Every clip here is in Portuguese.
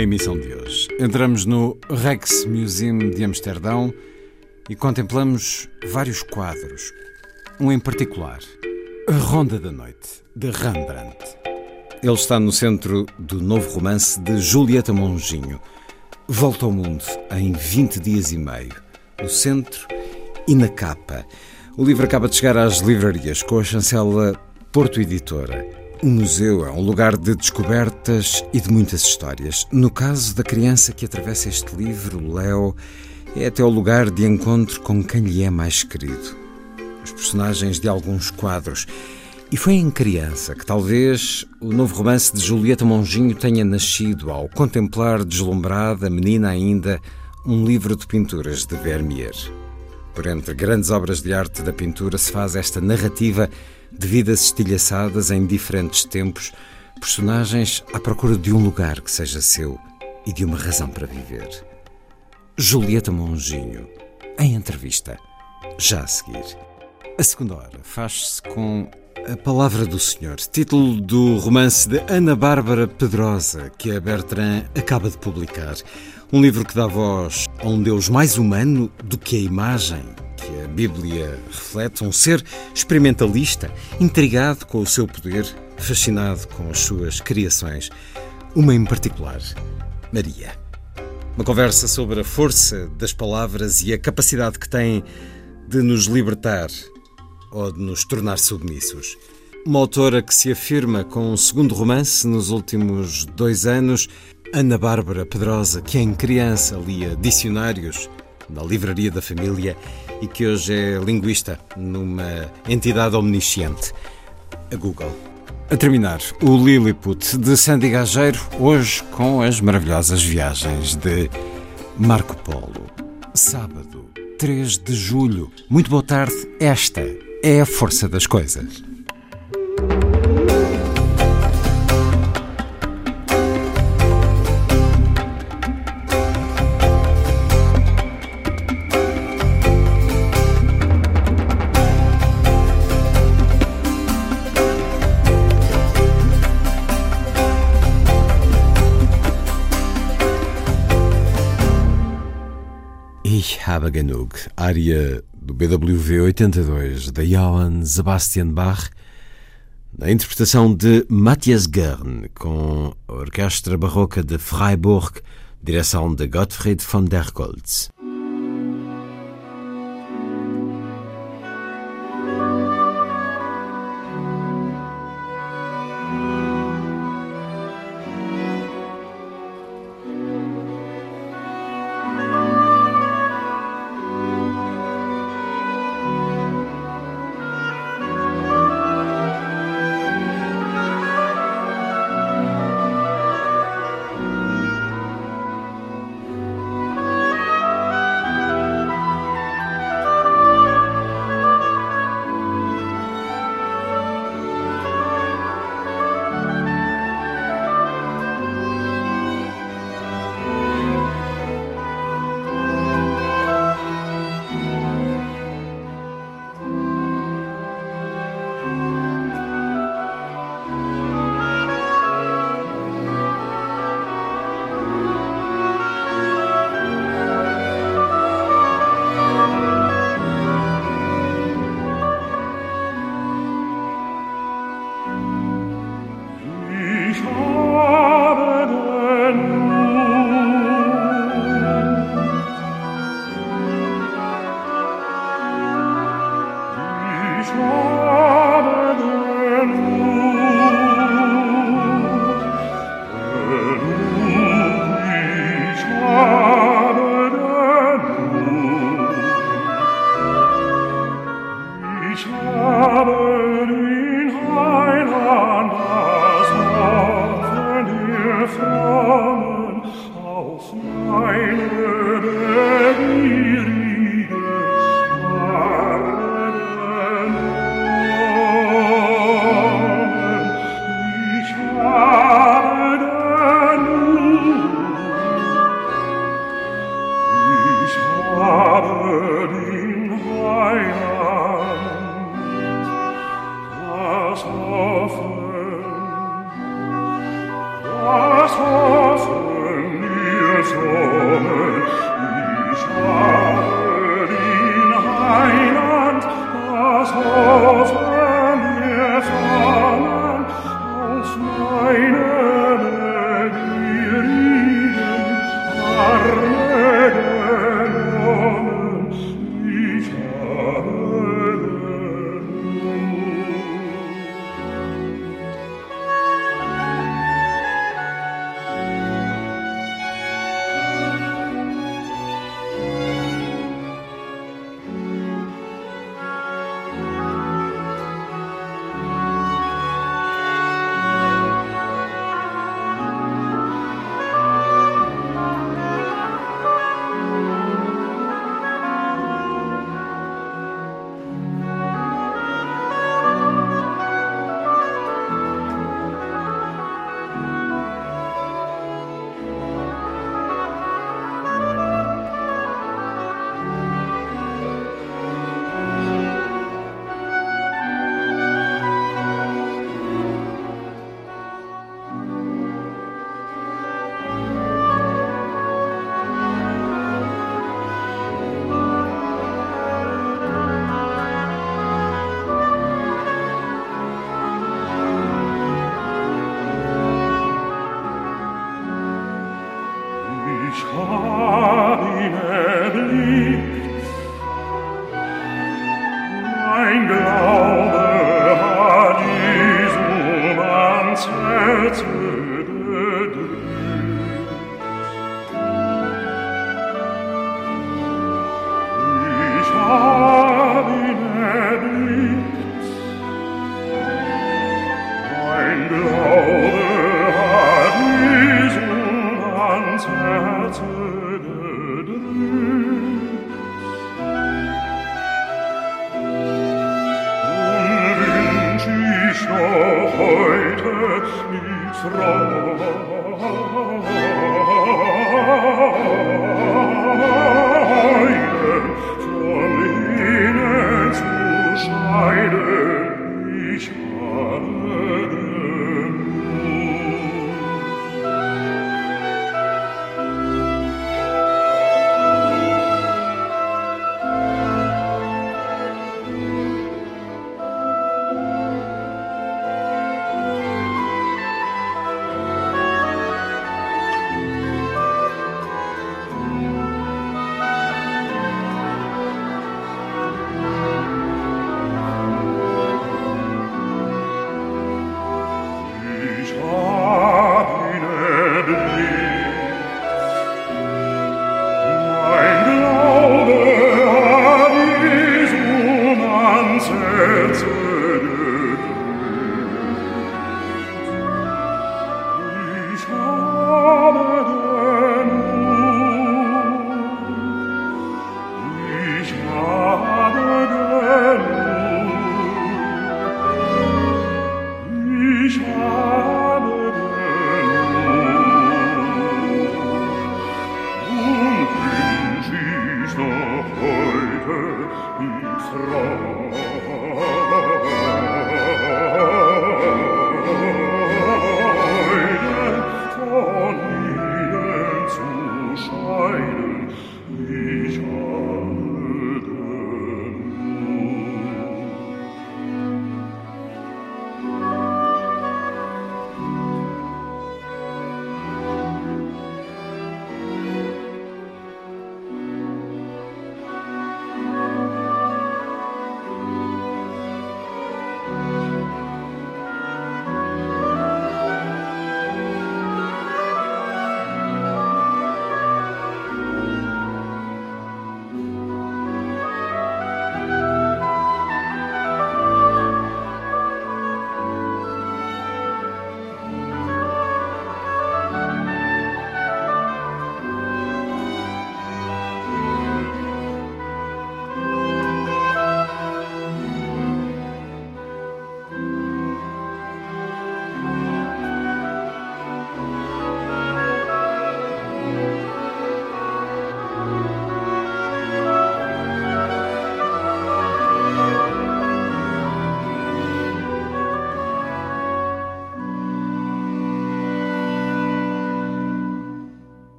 Na emissão de hoje, entramos no Rijksmuseum de Amsterdão e contemplamos vários quadros. Um em particular, A Ronda da Noite, de Rembrandt. Ele está no centro do novo romance de Julieta Monginho. Volta ao mundo em 20 dias e meio, no centro e na capa. O livro acaba de chegar às livrarias com a chancela Porto Editora. O museu é um lugar de descobertas e de muitas histórias. No caso da criança que atravessa este livro, Léo, é até o lugar de encontro com quem lhe é mais querido. Os personagens de alguns quadros. E foi em criança que talvez o novo romance de Julieta Monginho tenha nascido ao contemplar deslumbrada, menina ainda, um livro de pinturas de Vermeer. Por entre grandes obras de arte da pintura se faz esta narrativa de vidas estilhaçadas em diferentes tempos, personagens à procura de um lugar que seja seu e de uma razão para viver. Julieta Monginho, em entrevista, já a seguir. A segunda hora faz-se com A Palavra do Senhor, título do romance de Ana Bárbara Pedrosa, que a Bertrand acaba de publicar. Um livro que dá voz a um Deus mais humano do que a imagem que a Bíblia reflete, um ser experimentalista, intrigado com o seu poder, fascinado com as suas criações. Uma em particular, Maria. Uma conversa sobre a força das palavras e a capacidade que têm de nos libertar ou de nos tornar submissos. Uma autora que se afirma com um segundo romance nos últimos dois anos, Ana Bárbara Pedrosa, que em criança lia dicionários na Livraria da Família e que hoje é linguista numa entidade omnisciente, a Google. A terminar, o Lilliput de Sandy Gageiro, hoje com as maravilhosas viagens de Marco Polo. Sábado, 3 de julho. Muito boa tarde. Esta é a força das coisas. Genug, área do BWV 82 de Johann Sebastian Bach, na interpretação de Matthias Gern, com a Orquestra Barroca de Freiburg, direção de Gottfried von der Goltz.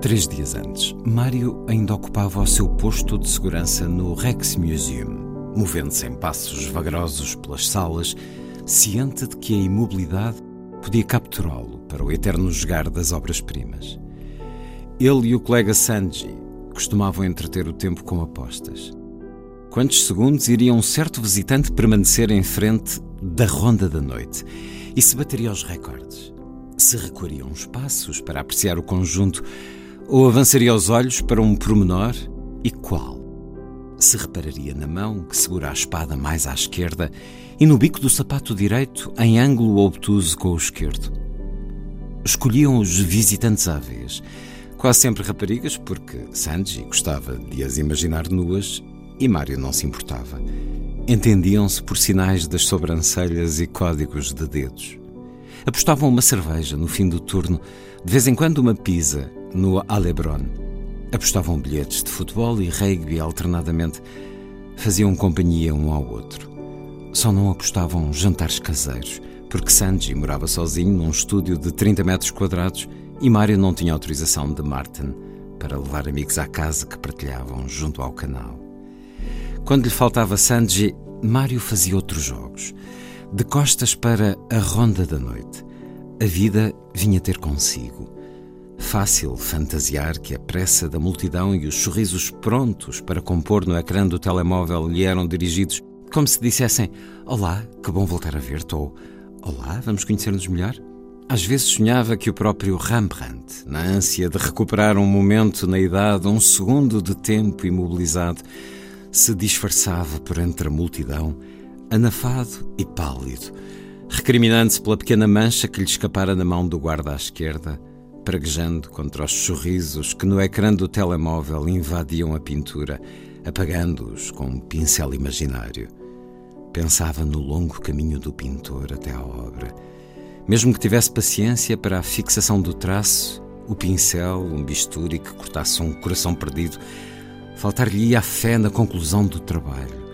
Três dias antes, Mário ainda ocupava o seu posto de segurança no Rex Museum, movendo-se em passos vagarosos pelas salas, ciente de que a imobilidade podia capturá-lo para o eterno jogar das obras-primas. Ele e o colega Sanji costumavam entreter o tempo com apostas. Quantos segundos iria um certo visitante permanecer em frente da ronda da noite e se bateria aos recordes? Se recuariam uns passos para apreciar o conjunto ou avançaria os olhos para um promenor e qual? Se repararia na mão que segura a espada mais à esquerda e no bico do sapato direito em ângulo obtuso com o esquerdo. Escolhiam os visitantes à vez, quase sempre raparigas, porque Sanji gostava de as imaginar nuas e Mário não se importava. Entendiam-se por sinais das sobrancelhas e códigos de dedos. Apostavam uma cerveja no fim do turno, de vez em quando uma pizza no Alebron. Apostavam bilhetes de futebol e rugby alternadamente. Faziam companhia um ao outro. Só não apostavam jantares caseiros, porque Sanji morava sozinho num estúdio de 30 metros quadrados e Mário não tinha autorização de Martin para levar amigos à casa que partilhavam junto ao canal. Quando lhe faltava Sanji, Mário fazia outros jogos. De costas para a ronda da noite. A vida vinha ter consigo. Fácil fantasiar que a pressa da multidão e os sorrisos prontos para compor no ecrã do telemóvel lhe eram dirigidos como se dissessem: Olá, que bom voltar a ver-te, ou Olá, vamos conhecer-nos melhor? Às vezes sonhava que o próprio Rembrandt, na ânsia de recuperar um momento na idade, um segundo de tempo imobilizado, se disfarçava por entre a multidão, anafado e pálido, recriminando-se pela pequena mancha que lhe escapara na mão do guarda à esquerda, praguejando contra os sorrisos que no ecrã do telemóvel invadiam a pintura, apagando-os com um pincel imaginário. Pensava no longo caminho do pintor até à obra. Mesmo que tivesse paciência para a fixação do traço, o pincel, um bisturi que cortasse um coração perdido, faltar-lhe-ia a fé na conclusão do trabalho,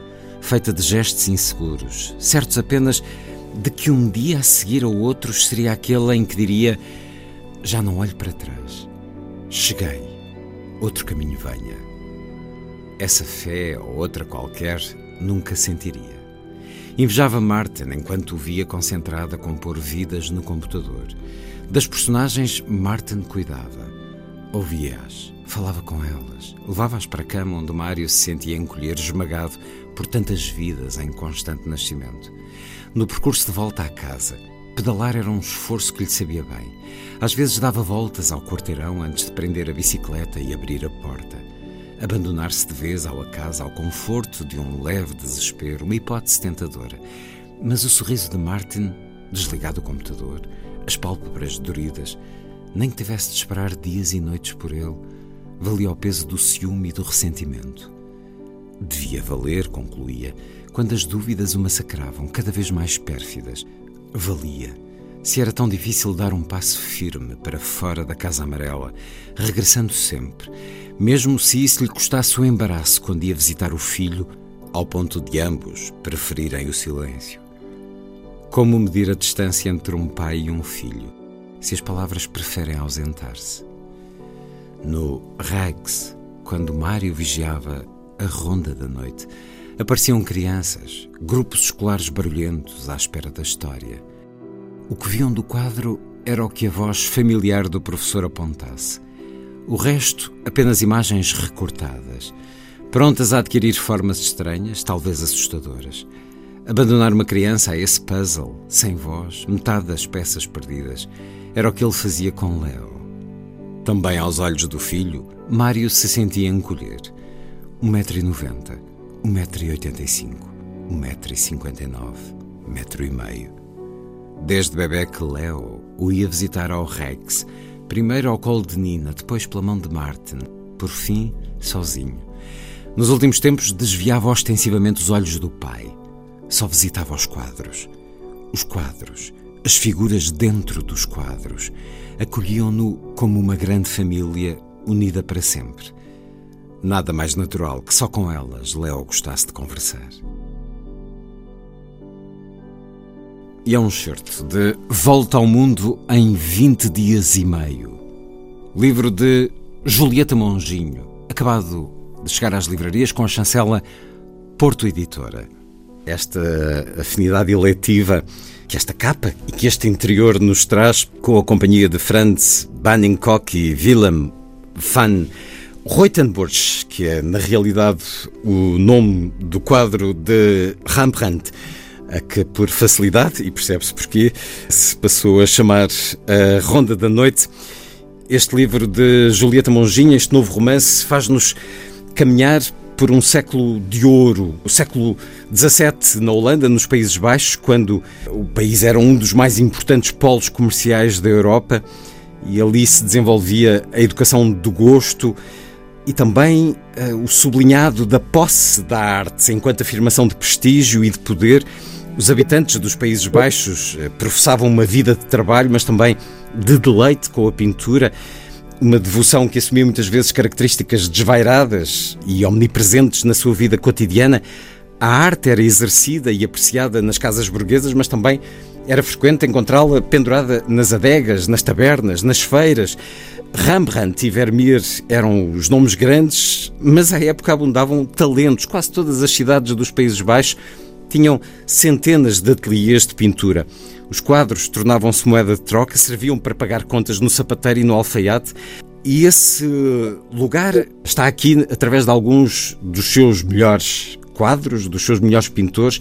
feita de gestos inseguros, certos apenas de que um dia a seguir a outros seria aquele em que diria: Já não olho para trás, cheguei, outro caminho venha. Essa fé ou outra qualquer nunca sentiria. Invejava Martin enquanto o via concentrada a compor vidas no computador. Das personagens, Martin cuidava. Ouvia-as, falava com elas, levava-as para a cama onde Mário se sentia encolher, esmagado por tantas vidas em constante nascimento. No percurso de volta à casa, pedalar era um esforço que lhe sabia bem. Às vezes dava voltas ao quarteirão antes de prender a bicicleta e abrir a porta. Abandonar-se de vez ao acaso, ao conforto de um leve desespero, uma hipótese tentadora. Mas o sorriso de Martin, desligado do computador, as pálpebras doridas, nem que tivesse de esperar dias e noites por ele, valia o peso do ciúme e do ressentimento. Devia valer, concluía, quando as dúvidas o massacravam, cada vez mais pérfidas. Valia se era tão difícil dar um passo firme para fora da Casa Amarela, regressando sempre, mesmo se isso lhe custasse o embaraço quando ia visitar o filho, ao ponto de ambos preferirem o silêncio. Como medir a distância entre um pai e um filho, se as palavras preferem ausentar-se? No Rags, quando Mário vigiava a ronda da noite, apareciam crianças, grupos escolares barulhentos à espera da história. O que viam do quadro era o que a voz familiar do professor apontasse. O resto, apenas imagens recortadas, prontas a adquirir formas estranhas, talvez assustadoras. Abandonar uma criança a esse puzzle, sem voz, metade das peças perdidas, era o que ele fazia com Leo. Também aos olhos do filho, Mário se sentia encolher. Um metro e noventa, um metro e oitenta e cinco, um metro e cinquenta e nove, metro e meio. Desde bebê que Leo o ia visitar ao Rex, primeiro ao colo de Nina, depois pela mão de Martin, por fim, sozinho. Nos últimos tempos desviava ostensivamente os olhos do pai. Só visitava os quadros. Os quadros, as figuras dentro dos quadros, acolhiam-no como uma grande família unida para sempre. Nada mais natural que só com elas Leo gostasse de conversar. e é um certo de Volta ao Mundo em 20 dias e meio. Livro de Julieta Monginho, acabado de chegar às livrarias com a chancela Porto Editora. Esta afinidade eletiva que esta capa e que este interior nos traz com a companhia de Franz Banningkock e Willem van Reutenburg, que é na realidade o nome do quadro de Rembrandt a que, por facilidade, e percebe-se porquê, se passou a chamar A Ronda da Noite. Este livro de Julieta Monginha, este novo romance, faz-nos caminhar por um século de ouro, o século XVII na Holanda, nos Países Baixos, quando o país era um dos mais importantes polos comerciais da Europa e ali se desenvolvia a educação do gosto e também uh, o sublinhado da posse da arte enquanto afirmação de prestígio e de poder os habitantes dos Países Baixos eh, professavam uma vida de trabalho, mas também de deleite com a pintura, uma devoção que assumia muitas vezes características desvairadas e omnipresentes na sua vida cotidiana. A arte era exercida e apreciada nas casas burguesas, mas também era frequente encontrá-la pendurada nas adegas, nas tabernas, nas feiras. Rembrandt e Vermeer eram os nomes grandes, mas à época abundavam talentos. Quase todas as cidades dos Países Baixos tinham centenas de ateliês de pintura. Os quadros tornavam-se moeda de troca, serviam para pagar contas no sapateiro e no alfaiate. E esse lugar está aqui através de alguns dos seus melhores quadros, dos seus melhores pintores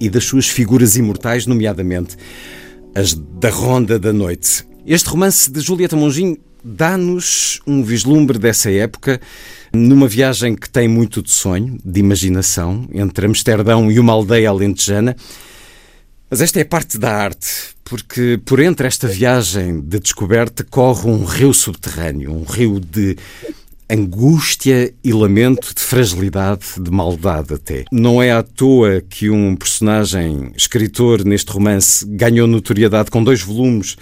e das suas figuras imortais, nomeadamente. as da Ronda da Noite. Este romance de Julieta Monginho dá-nos um vislumbre dessa época numa viagem que tem muito de sonho, de imaginação, entre Amsterdão e uma aldeia alentejana. Mas esta é parte da arte, porque por entre esta viagem de descoberta corre um rio subterrâneo, um rio de angústia e lamento, de fragilidade, de maldade até. Não é à toa que um personagem escritor neste romance ganhou notoriedade com dois volumes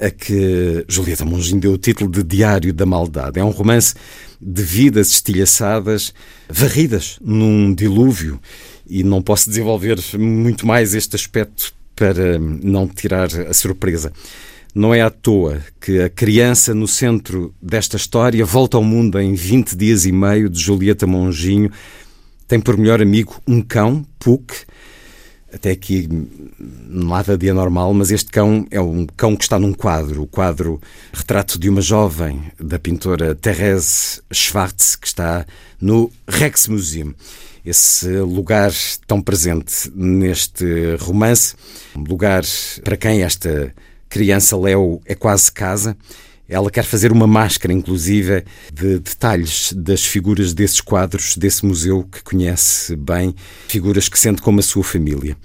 a que Julieta Monjinho deu o título de Diário da Maldade. É um romance de vidas estilhaçadas, varridas num dilúvio, e não posso desenvolver muito mais este aspecto para não tirar a surpresa. Não é à toa que a criança no centro desta história volta ao mundo em 20 dias e meio de Julieta Monjinho. Tem por melhor amigo um cão, Puck. Até aqui nada de anormal, mas este cão é um cão que está num quadro, o quadro Retrato de uma Jovem, da pintora Therese Schwartz, que está no Rijksmuseum. Esse lugar tão presente neste romance, um lugar para quem esta criança Léo é quase casa. Ela quer fazer uma máscara, inclusive, de detalhes das figuras desses quadros, desse museu que conhece bem, figuras que sente como a sua família.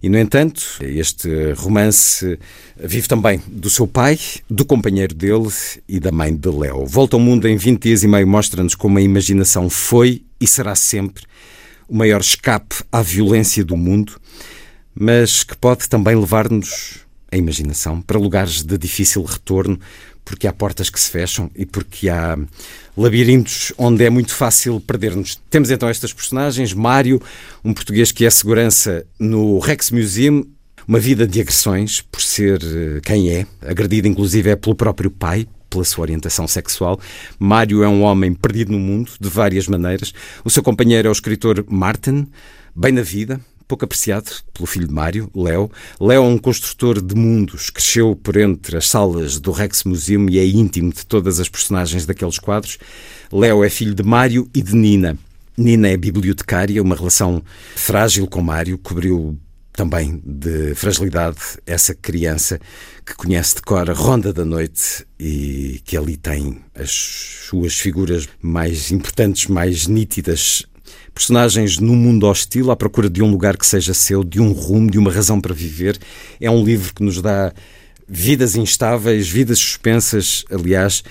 E, no entanto, este romance vive também do seu pai, do companheiro dele e da mãe de Léo. Volta ao mundo em 20 dias e meio mostra-nos como a imaginação foi e será sempre o maior escape à violência do mundo, mas que pode também levar-nos a imaginação para lugares de difícil retorno, porque há portas que se fecham e porque há labirintos onde é muito fácil perder-nos. Temos então estas personagens: Mário, um português que é segurança no Rex Museum, uma vida de agressões por ser eh, quem é, agredido inclusive é pelo próprio pai, pela sua orientação sexual. Mário é um homem perdido no mundo, de várias maneiras. O seu companheiro é o escritor Martin, bem na vida, pouco apreciado pelo filho de Mário, Léo. Léo é um construtor de mundos, cresceu por entre as salas do Rex Museum e é íntimo de todas as personagens daqueles quadros. Léo é filho de Mário e de Nina. Nina é bibliotecária, uma relação frágil com Mário, cobriu também de fragilidade essa criança que conhece de cor a Ronda da Noite e que ali tem as suas figuras mais importantes, mais nítidas personagens num mundo hostil, à procura de um lugar que seja seu, de um rumo, de uma razão para viver. É um livro que nos dá vidas instáveis, vidas suspensas, aliás,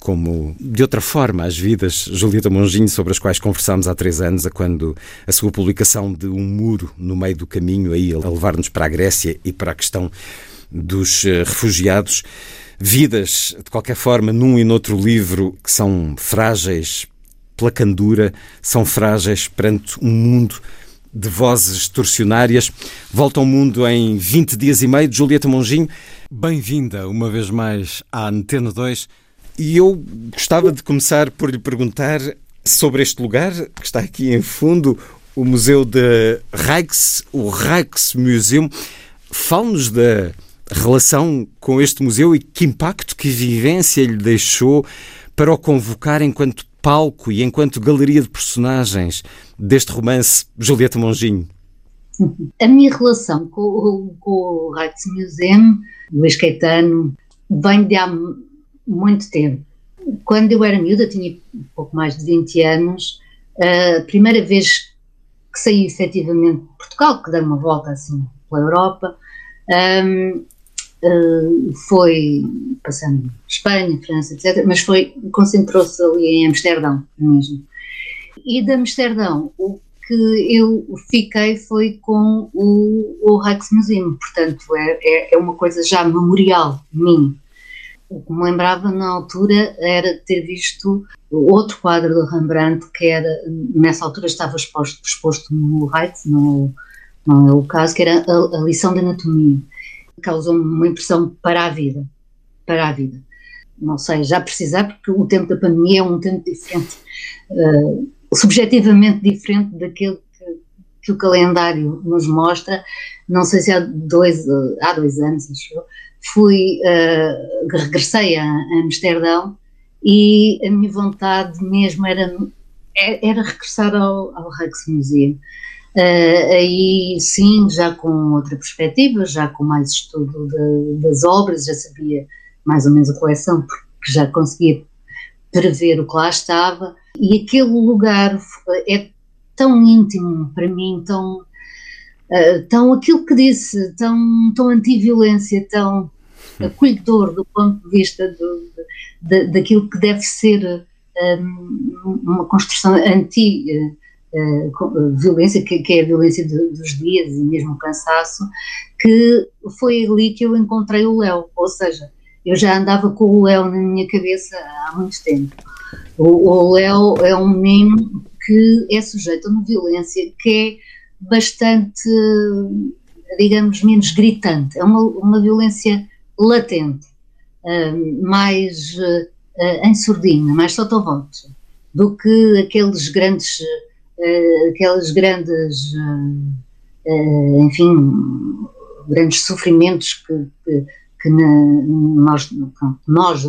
como de outra forma as vidas Julieta Monginho, sobre as quais conversámos há três anos, a quando a sua publicação de Um Muro no meio do caminho, aí a levar-nos para a Grécia e para a questão dos eh, refugiados. Vidas, de qualquer forma, num e noutro livro que são frágeis, pela candura, são frágeis perante um mundo de vozes torcionárias. Volta ao mundo em 20 dias e meio Julieta Monginho. Bem-vinda uma vez mais à Antena 2. E eu gostava de começar por lhe perguntar sobre este lugar que está aqui em fundo, o Museu de Rijks, o Rijksmuseum. Fale-nos da relação com este museu e que impacto, que vivência lhe deixou para o convocar enquanto palco e enquanto galeria de personagens deste romance Julieta Monginho? A minha relação com, com o Rijksmuseum, Luís Caetano, vem de há muito tempo. Quando eu era miúda, tinha pouco mais de 20 anos, a primeira vez que saí efetivamente de Portugal, que dei uma volta assim pela Europa, um, Uh, foi passando Espanha, França, etc., mas foi concentrou-se ali em Amsterdão mesmo. E de Amsterdão, o que eu fiquei foi com o, o Rijksmuseum, portanto é, é, é, uma coisa já memorial minha. O que me lembrava na altura era ter visto outro quadro do Rembrandt que era, nessa altura estava exposto, exposto no Rijks, não, não é o caso, que era a, a lição de anatomia causou-me uma impressão para a vida, para a vida. Não sei, já precisar, porque o tempo da pandemia é um tempo diferente, uh, subjetivamente diferente daquele que, que, o calendário nos mostra. Não sei se há dois, uh, há dois anos, acho eu, fui, uh, regressei a, a Amsterdão e a minha vontade mesmo era, era regressar ao, ao Rijksmuseum. Uh, aí sim, já com outra perspectiva, já com mais estudo de, das obras, já sabia mais ou menos a coleção, porque já conseguia prever o que lá estava, e aquele lugar é tão íntimo para mim, tão, uh, tão aquilo que disse, tão, tão anti-violência, tão acolhedor do ponto de vista do, de, daquilo que deve ser um, uma construção anti- violência, que, que, é a violência de, dos dias e mesmo o cansaço, que foi ali que eu encontrei o Léo, ou seja, eu já andava com o Léo na minha cabeça há muito tempo. O, Léo é um menino que é sujeito a uma violência que é bastante, digamos, menos gritante, é uma, uma violência latente, uh, mais uh, em surdina, mais sotovoce, do que aqueles grandes uh, aqueles grandes, uh, uh, enfim, grandes sofrimentos que, que, que na, nós, nós,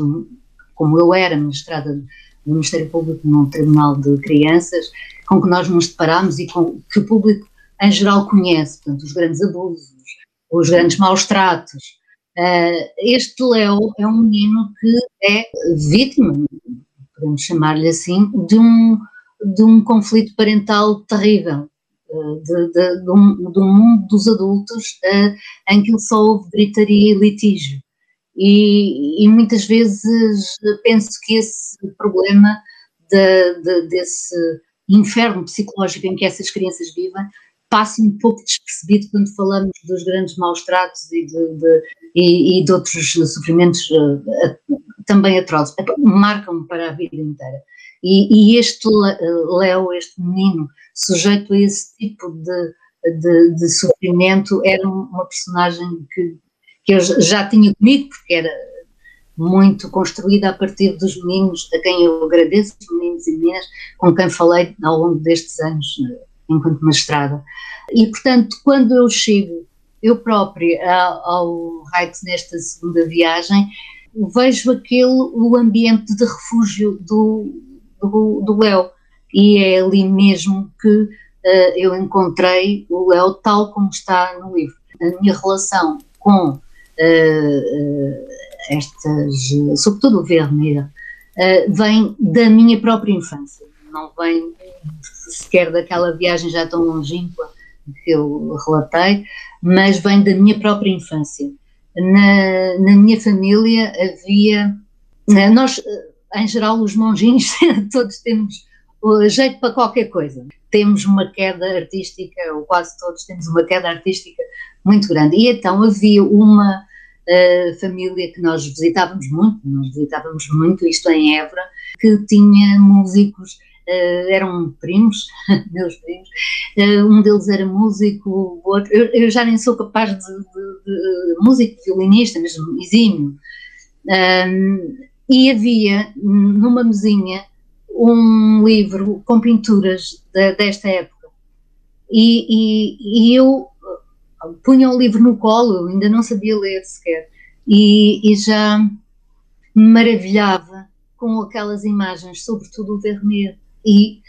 como eu era ministrada do Ministério Público num tribunal de crianças, com que nós nos deparamos e com que o público em geral conhece, portanto, os grandes abusos, os grandes maus tratos. este Léo é um menino que é vítima, podemos chamar-lhe assim, de um, de um conflito parental terrível, eh, de, de, de, um, de um, mundo dos adultos uh, em que só houve gritaria e litígio. E, e, muitas vezes penso que esse problema de, desse inferno psicológico em que essas crianças vivem passa um pouco despercebido quando falamos dos grandes maus tratos e de, e, e de outros sofrimentos também atrozes. Marcam-me para a vida inteira. E, e este Léo, este menino, sujeito a esse tipo de, de, de, sofrimento, era uma personagem que, que eu já tinha comigo, porque era muito construída a partir dos meninos, a quem eu agradeço, os meninos e meninas, com quem falei ao longo destes anos, enquanto mestrada. E, portanto, quando eu chego, eu própria, ao Heights nesta segunda viagem, vejo aquele, o ambiente de refúgio do, do, Léo. E é ali mesmo que uh, eu encontrei o Léo tal como está no livro. A minha relação com uh, uh, estas, sobretudo o Vermeer, vem da minha própria infância, não vem sequer daquela viagem já tão longínqua que eu relatei, mas vem da minha própria infância. Na, na minha família havia. Nós em geral, os monjinhos todos temos jeito para qualquer coisa. Temos uma queda artística, ou quase todos temos uma queda artística muito grande. E então havia uma uh, família que nós visitávamos muito, nós visitávamos muito, isto em Évora, que tinha músicos, uh, eram primos, meus primos, uh, um deles era músico, o outro, eu, eu, já nem sou capaz de, de, de músico, violinista, mesmo exímio. E havia numa mesinha um livro com pinturas de, desta época. E, e, e, eu uh, punha o livro no colo, ainda não sabia ler sequer, e, e já me maravilhava com aquelas imagens, sobretudo o Vermeer. E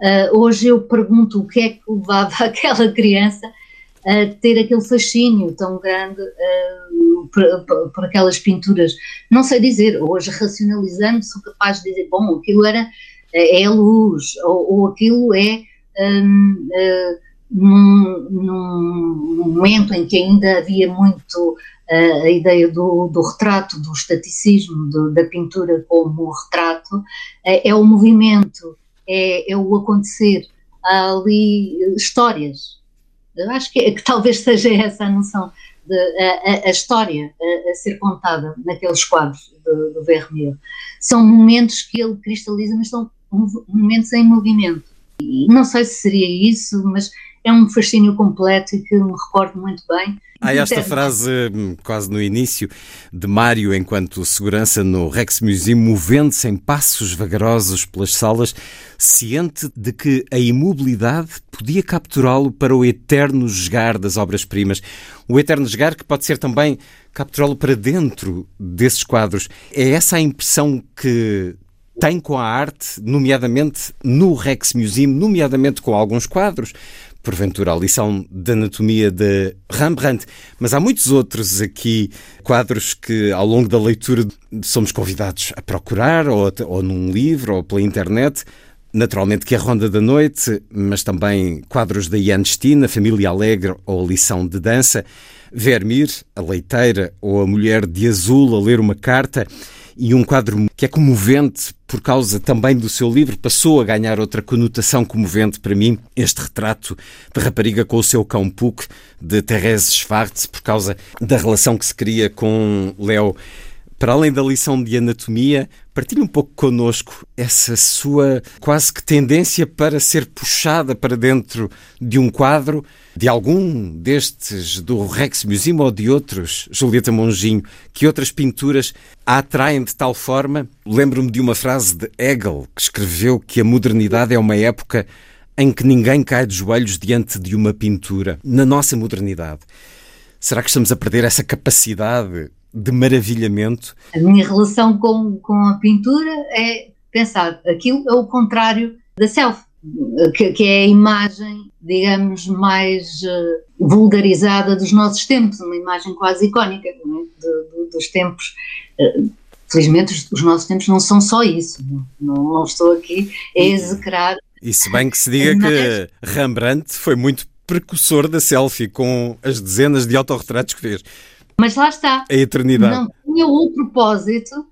uh, hoje eu pergunto o que é que levava aquela criança a ter aquele fascínio tão grande uh, por, por, aquelas pinturas. Não sei dizer, hoje racionalizando sou capaz de dizer, bom, aquilo era, é a luz, ou, ou aquilo é um, uh, num, num, momento em que ainda havia muito a ideia do, do, retrato, do estaticismo, do, da pintura como retrato, é o movimento, é, é o acontecer, há ali histórias, eu acho que, que talvez seja essa a noção de a, a história a, a, ser contada naqueles quadros do, do Vermeer. São momentos que ele cristaliza, mas são momentos em movimento. E não sei se seria isso, mas é um fascínio completo e que me recordo muito bem. Há esta frase, hum, quase no início, de Mário, enquanto segurança no Rex Museum, movendo-se em passos vagarosos pelas salas, ciente de que a imobilidade podia capturá-lo para o eterno jogar das obras-primas. O eterno jogar que pode ser também capturá-lo para dentro desses quadros. É essa a impressão que tem com a arte, nomeadamente no Rex Museum, nomeadamente com alguns quadros, porventura a lição de anatomia de Rembrandt, mas há muitos outros aqui, quadros que ao longo da leitura somos convidados a procurar, ou, ou num livro, ou pela internet. Naturalmente que a Ronda da Noite, mas também quadros da Ian Steen, a Família Alegre ou a Lição de Dança, Vermeer, a Leiteira ou a Mulher de Azul a ler uma carta e um quadro que é comovente por causa também do seu livro, passou a ganhar outra conotação comovente para mim, este retrato de rapariga com o seu cão Puck, de Therese Schwartz, por causa da relação que se cria com Léo para além da lição de anatomia, partilhe um pouco connosco essa sua quase que tendência para ser puxada para dentro de um quadro, de algum destes do Rex Museum ou de outros, Julieta Monginho, que outras pinturas a atraem de tal forma. Lembro-me de uma frase de Hegel, que escreveu que a modernidade é uma época em que ninguém cai de joelhos diante de uma pintura. Na nossa modernidade, será que estamos a perder essa capacidade de maravilhamento. A minha relação com, com a pintura é pensar, aquilo é o contrário da self, que, que é a imagem, digamos, mais uh, vulgarizada dos nossos tempos, uma imagem quase icónica é? dos tempos. Uh, felizmente, os, os, nossos tempos não são só isso, não, não estou aqui a execrar. E se bem que se diga que Rembrandt foi muito precursor da selfie com as dezenas de autorretratos que fez. Mas lá está. A eternidade. Não tinha o propósito,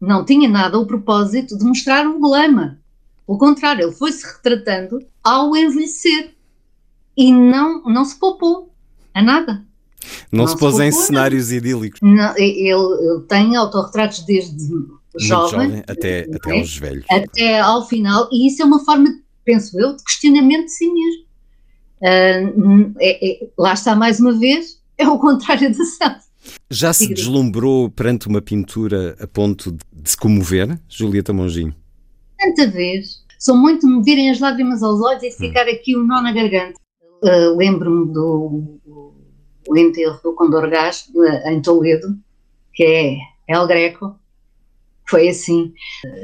não tinha nada o propósito de mostrar um glamour. Pelo contrário, ele foi-se retratando ao envelhecer. E não, não se poupou a nada. Não, não se pôs em cenários nada. idílicos. Não, ele, ele, tem autorretratos desde jovem, jovem até, até aos velhos. Até ao final, e isso é uma forma, penso eu, de questionamento de si mesmo. Uh, é, é, lá está mais uma vez é o contrário da selfie. Já se deslumbrou perante uma pintura a ponto de se comover, Julieta Monginho? Tanta vez. Sou muito me virem as lágrimas aos olhos e ficar aqui um nó na garganta. Uh, Lembro-me do, do enterro do Condor Gás, uh, em Toledo, que é El Greco. Foi assim.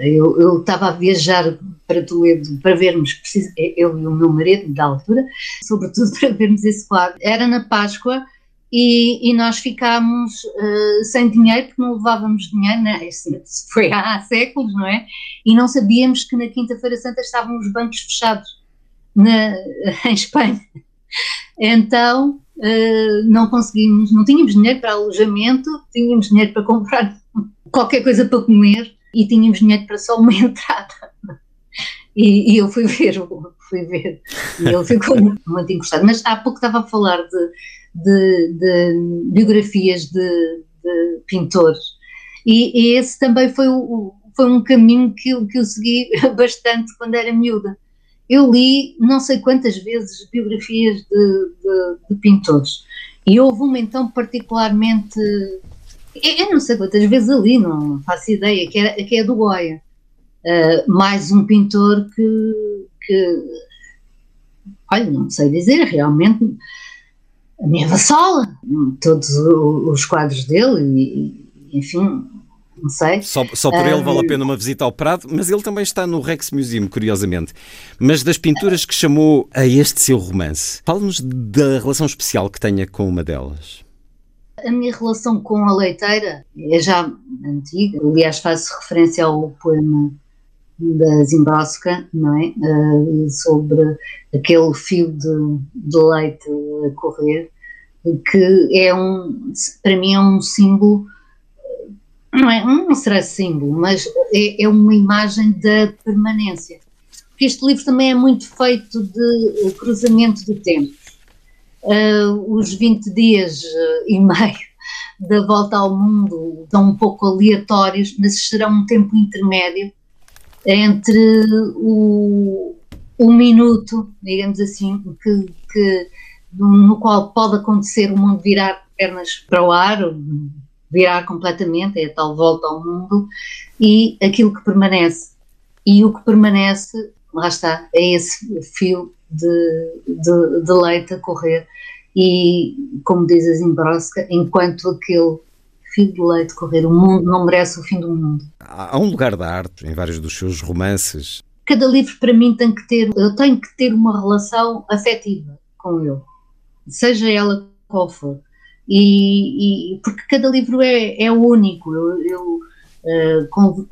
Eu estava a viajar para Toledo para vermos, eu e o meu marido, da altura, sobretudo para vermos esse quadro. Era na Páscoa e, e nós ficámos uh, sem dinheiro porque não levávamos dinheiro, né? foi há séculos, não é? E não sabíamos que na Quinta-feira Santa estavam os bancos fechados na, em Espanha. Então uh, não conseguimos, não tínhamos dinheiro para alojamento, tínhamos dinheiro para comprar qualquer coisa para comer e tínhamos dinheiro para só uma entrada. E, e eu fui ver, fui ver, e ele ficou muito encostado. Mas há pouco estava a falar de de, de biografias de, de pintores. E, e, esse também foi, o, foi um caminho que, eu, que eu segui bastante quando era miúda. Eu li não sei quantas vezes biografias de, de, de pintores. E houve uma então particularmente. Eu não sei quantas vezes ali, não faço ideia, que, era, que é do Goya. Uh, mais um pintor que, que. Olha, não sei dizer, realmente a minha vassola, todos os quadros dele, e, enfim, não sei. Só, só por ele vale a pena uma visita ao Prado, mas ele também está no Rex Museum, curiosamente. Mas das pinturas que chamou a este seu romance, fala-nos da relação especial que tenha com uma delas. A minha relação com a leiteira é já antiga, aliás, faço referência ao poema da Zimbroska, não é? Uh, sobre aquele fio de, de, leite a correr, que é um, para mim é um símbolo, não é, não será símbolo, mas é, é uma imagem da permanência. Porque este livro também é muito feito de cruzamento de tempos. Uh, os 20 dias e meio da volta ao mundo são um pouco aleatórios, mas serão um tempo intermédio entre o, o minuto, digamos assim, que, que, no qual pode acontecer o mundo virar pernas para o ar, virar completamente, é a tal volta ao mundo, e aquilo que permanece. E o que permanece, lá está, é esse fio de, de, de leite a correr. E, como diz a Zimbroska, enquanto aquele fio de leite correr. O mundo não merece o fim do mundo. Há um lugar da arte em vários dos seus romances cada livro para mim tem que ter, eu tenho que ter uma relação afetiva com ele, seja ela qual for. E, e porque cada livro é, é único. Eu, eu uh, com,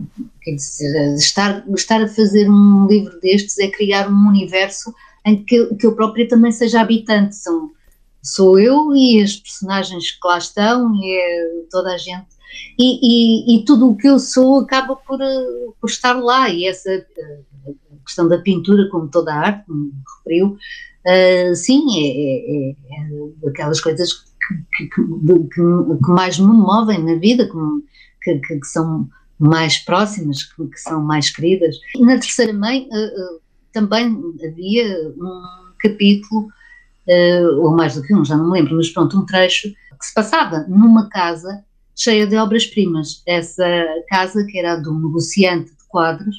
dizer, estar, estar a fazer um livro destes é criar um universo em que, que eu própria também seja habitante. São, sou eu e as personagens que lá estão e é toda a gente. E, e, e tudo o que eu sou acaba por, eh, por estar lá. E essa eh, questão da pintura, como toda a arte, como referiu, uh, sim, é, é, é, é daquelas coisas que, que, que, que, mais me movem na vida, que, que, são mais próximas, que, são mais queridas. E na Terceira Mãe uh, uh, também havia um capítulo, ou mais do que um, já não me lembro, mas pronto, um trecho que se passava numa casa cheia de obras-primas. Essa casa, que era de um negociante de quadros,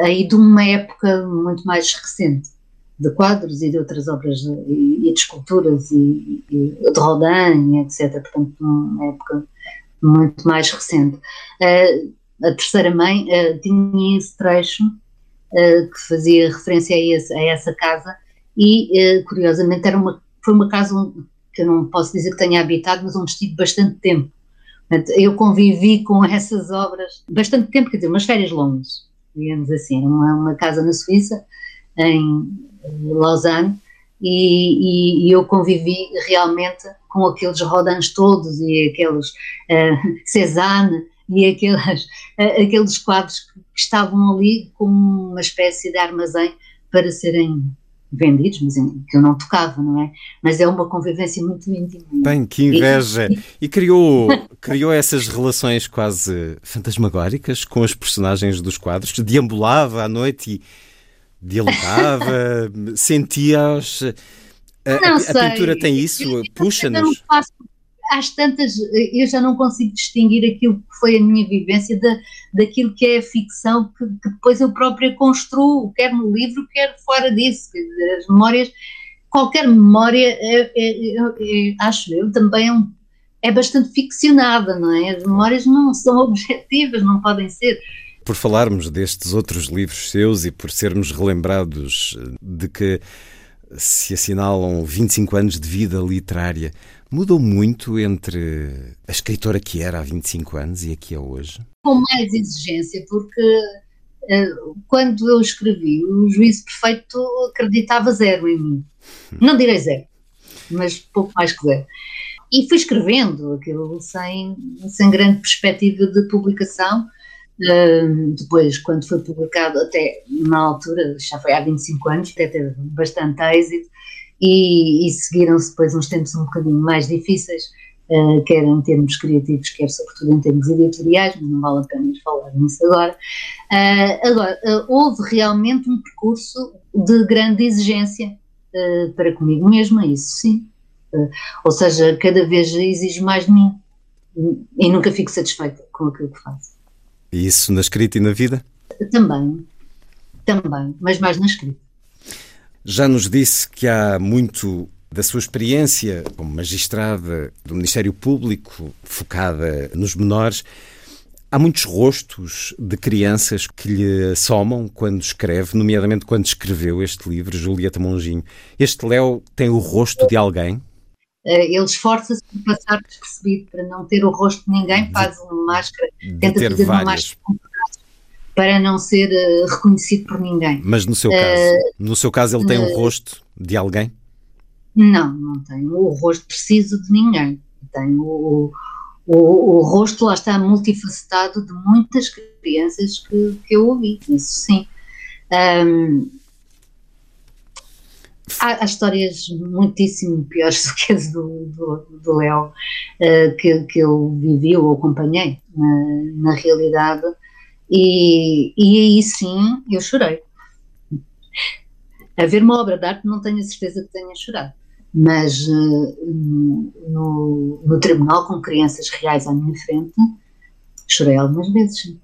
aí de uma época muito mais recente, de quadros e de outras obras e, de esculturas e, e de Rodin, etc. Portanto, uma época muito mais recente. Uh, a terceira mãe uh, tinha esse trecho uh, que fazia referência a, esse, a essa casa e, curiosamente, era uma, foi uma casa que eu não posso dizer que tenha habitado, mas onde estive bastante tempo. Eu convivi com essas obras bastante tempo, quer dizer, umas férias longas digamos assim, uma, uma casa na Suíça, em Lausanne, e, e, e, eu convivi realmente com aqueles Rodins todos e aqueles uh, Cézanne e aqueles, uh, aqueles quadros que estavam ali como uma espécie de armazém para serem vendidos, mas que eu não tocava, não é? Mas é uma convivência muito íntima. Bem, que inveja! E, criou, criou essas relações quase fantasmagóricas com as personagens dos quadros, deambulava à noite e dialogava, sentia-os. A, a, pintura tem isso, puxa-nos às tantas, eu já não consigo distinguir aquilo que foi a minha vivência da, daquilo que é a ficção que, que depois eu própria construo, quer no livro, quer fora disso. Dizer, as memórias, qualquer memória, é, é, é, acho eu, também é, um, é bastante ficcionada, não é? As memórias não são objetivas, não podem ser. Por falarmos destes outros livros seus e por sermos relembrados de que se assinalam 25 anos de vida literária, Mudou muito entre a escritora que era há 25 anos e a que é hoje? Com mais exigência, porque uh, quando eu escrevi, o juízo perfeito acreditava zero em mim. Não direi zero, mas pouco mais que zero. E fui escrevendo aquilo sem, sem grande perspectiva de publicação. Uh, depois, quando foi publicado, até na altura, já foi há 25 anos, até teve bastante êxito, e, e seguiram-se depois uns tempos um bocadinho mais difíceis, uh, quer em termos criativos, quer sobretudo em termos editoriais, mas não vale a pena falar nisso agora. Uh, agora, uh, houve realmente um percurso de grande exigência para comigo mesma, isso sim. ou seja, cada vez exijo mais de mim e nunca fico satisfeita com aquilo que faço. E isso na escrita e na vida? Também, também, mas mais na escrita. Já nos disse que há muito da sua experiência como magistrada do Ministério Público, focada nos menores. Há muitos rostos de crianças que lhe somam quando escreve, nomeadamente quando escreveu este livro, Julieta Monginho. Este Léo tem o rosto de alguém? Eh, ele esforça-se por passar despercebido, para não ter o rosto de ninguém, faz uma máscara, tenta fazer várias. uma máscara para não ser uh, reconhecido por ninguém. Mas no seu caso, uh, no seu caso ele tem um eh, rosto de alguém? Não, não tem o rosto preciso de ninguém. Tem o, o, o, rosto, lá está, multifacetado de muitas crianças que, que eu ouvi, isso sim. Um, há, há, histórias muitíssimo piores do que as do, Léo, uh, que, que eu vivi ou acompanhei. Na, na realidade, e, e aí sim eu chorei. A ver uma obra de arte não tenho a certeza que tenha chorado, mas uh, no, no, tribunal com crianças reais à minha frente chorei algumas vezes.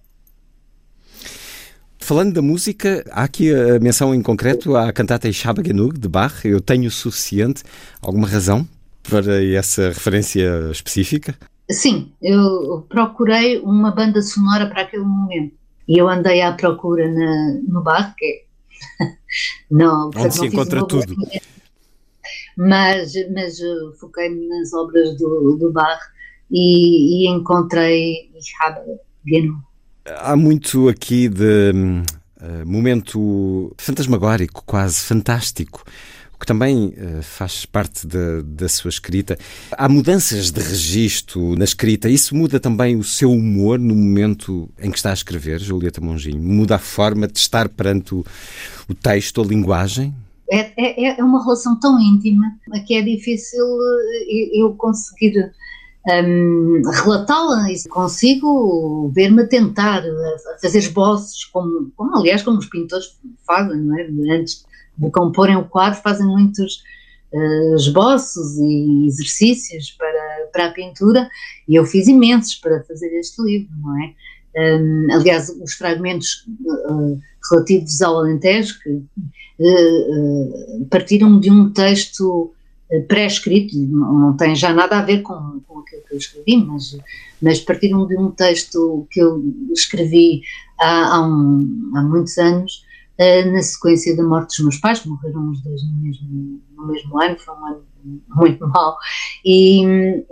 Falando da música, há aqui a menção em concreto à cantata Ishaba Genug de Bach. Eu tenho o suficiente. Alguma razão para essa referência específica? Sim, eu procurei uma banda sonora para aquele momento. E eu andei à procura na, no bar, que é. não, Onde se encontra tudo. Mas, mas foquei-me nas obras do, do Bar e, e encontrei Há muito aqui de uh, momento fantasmagórico, quase fantástico que também uh, faz parte da, da sua escrita. Há mudanças de registro na escrita. Isso muda também o seu humor no momento em que está a escrever, Julieta Monginho? Muda a forma de estar perante o, o texto, a linguagem? É, é, é, uma relação tão íntima que é difícil eh, eu conseguir um, relatá-la e consigo ver-me tentar a fazer esboços, como, como aliás como os pintores fazem, não é? Antes de comporem o quadro, fazem muitos uh, esboços e exercícios para, para a pintura, e eu fiz imensos para fazer este livro, não é? Um, aliás, os fragmentos uh, relativos ao Alentejo, que uh, partiram de um texto pré-escrito, não, tem já nada a ver com, com aquilo que eu escrevi, mas, mas partiram de um texto que eu escrevi há, há, um, há muitos anos, na sequência da morte dos meus pais, morreram os dois no mesmo, no mesmo ano, foi um ano muito mau, e,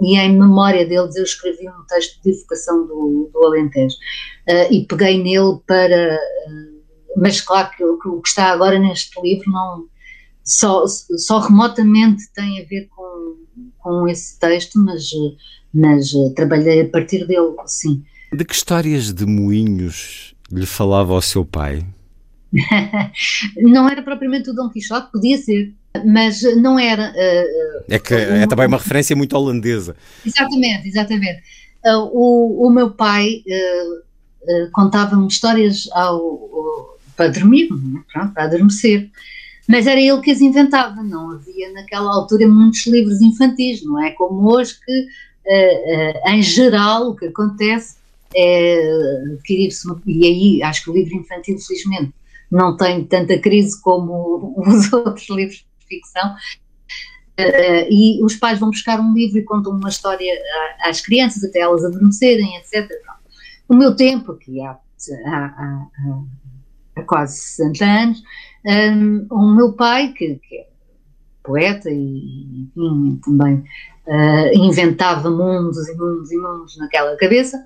e, em memória deles eu escrevi um texto de evocação do, do Alentejo, uh, e peguei nele para, uh, mas claro que, que o que está agora neste livro não só, só remotamente tem a ver com, com esse texto, mas, mas trabalhei a partir dele, sim. De que histórias de moinhos lhe falava ao seu pai? não era propriamente o Dom Quixote, podia ser, mas não era. Uh, é que é também uma referência muito holandesa. Exatamente, exatamente. Uh, o, o meu pai uh, contava-me histórias ao, ao, para dormir, né? Pronto, para adormecer. Mas era ele que as inventava, não havia naquela altura muitos livros infantis, não é? Como hoje que, em geral, o que acontece é adquirir-se, e aí acho que o livro infantil, felizmente, não tem tanta crise como os outros livros de ficção. Uh, e os pais vão buscar um livro e contam uma história às crianças até elas adormecerem, etc. O meu tempo, que há, há, há, há quase 60 anos, um, o meu pai, que, que é poeta e enfim, também uh, inventava mundos e mundos e mundos naquela cabeça,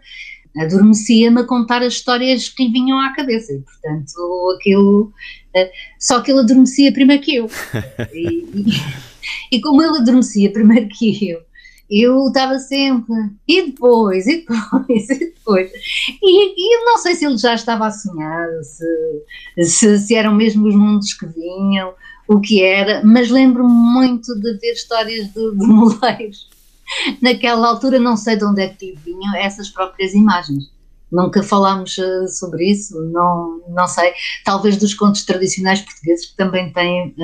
adormecia-me a contar as histórias que lhe vinham à cabeça e, portanto, aquilo. Uh, só que ele adormecia primeiro que eu. e, e, e, como ele adormecia primeiro que eu, eu estava sempre. E depois, e depois, e depois. E, e eu não sei se ele já estava a sonhar, se, se, se eram mesmo os mundos que vinham, o que era, mas lembro-me muito de ver histórias de, de moleiros naquela altura não sei de onde é que vinham essas próprias imagens. Nunca falámos uh, sobre isso, não, não sei. Talvez dos contos tradicionais portugueses que também têm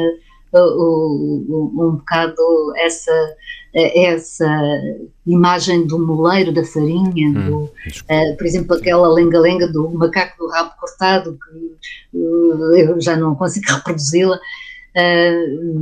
uh, uh, um bocado essa, essa imagem do moleiro, da farinha, hum, do, por exemplo, aquela lenga-lenga do macaco do rabo cortado, que eu já não consigo reproduzi-la,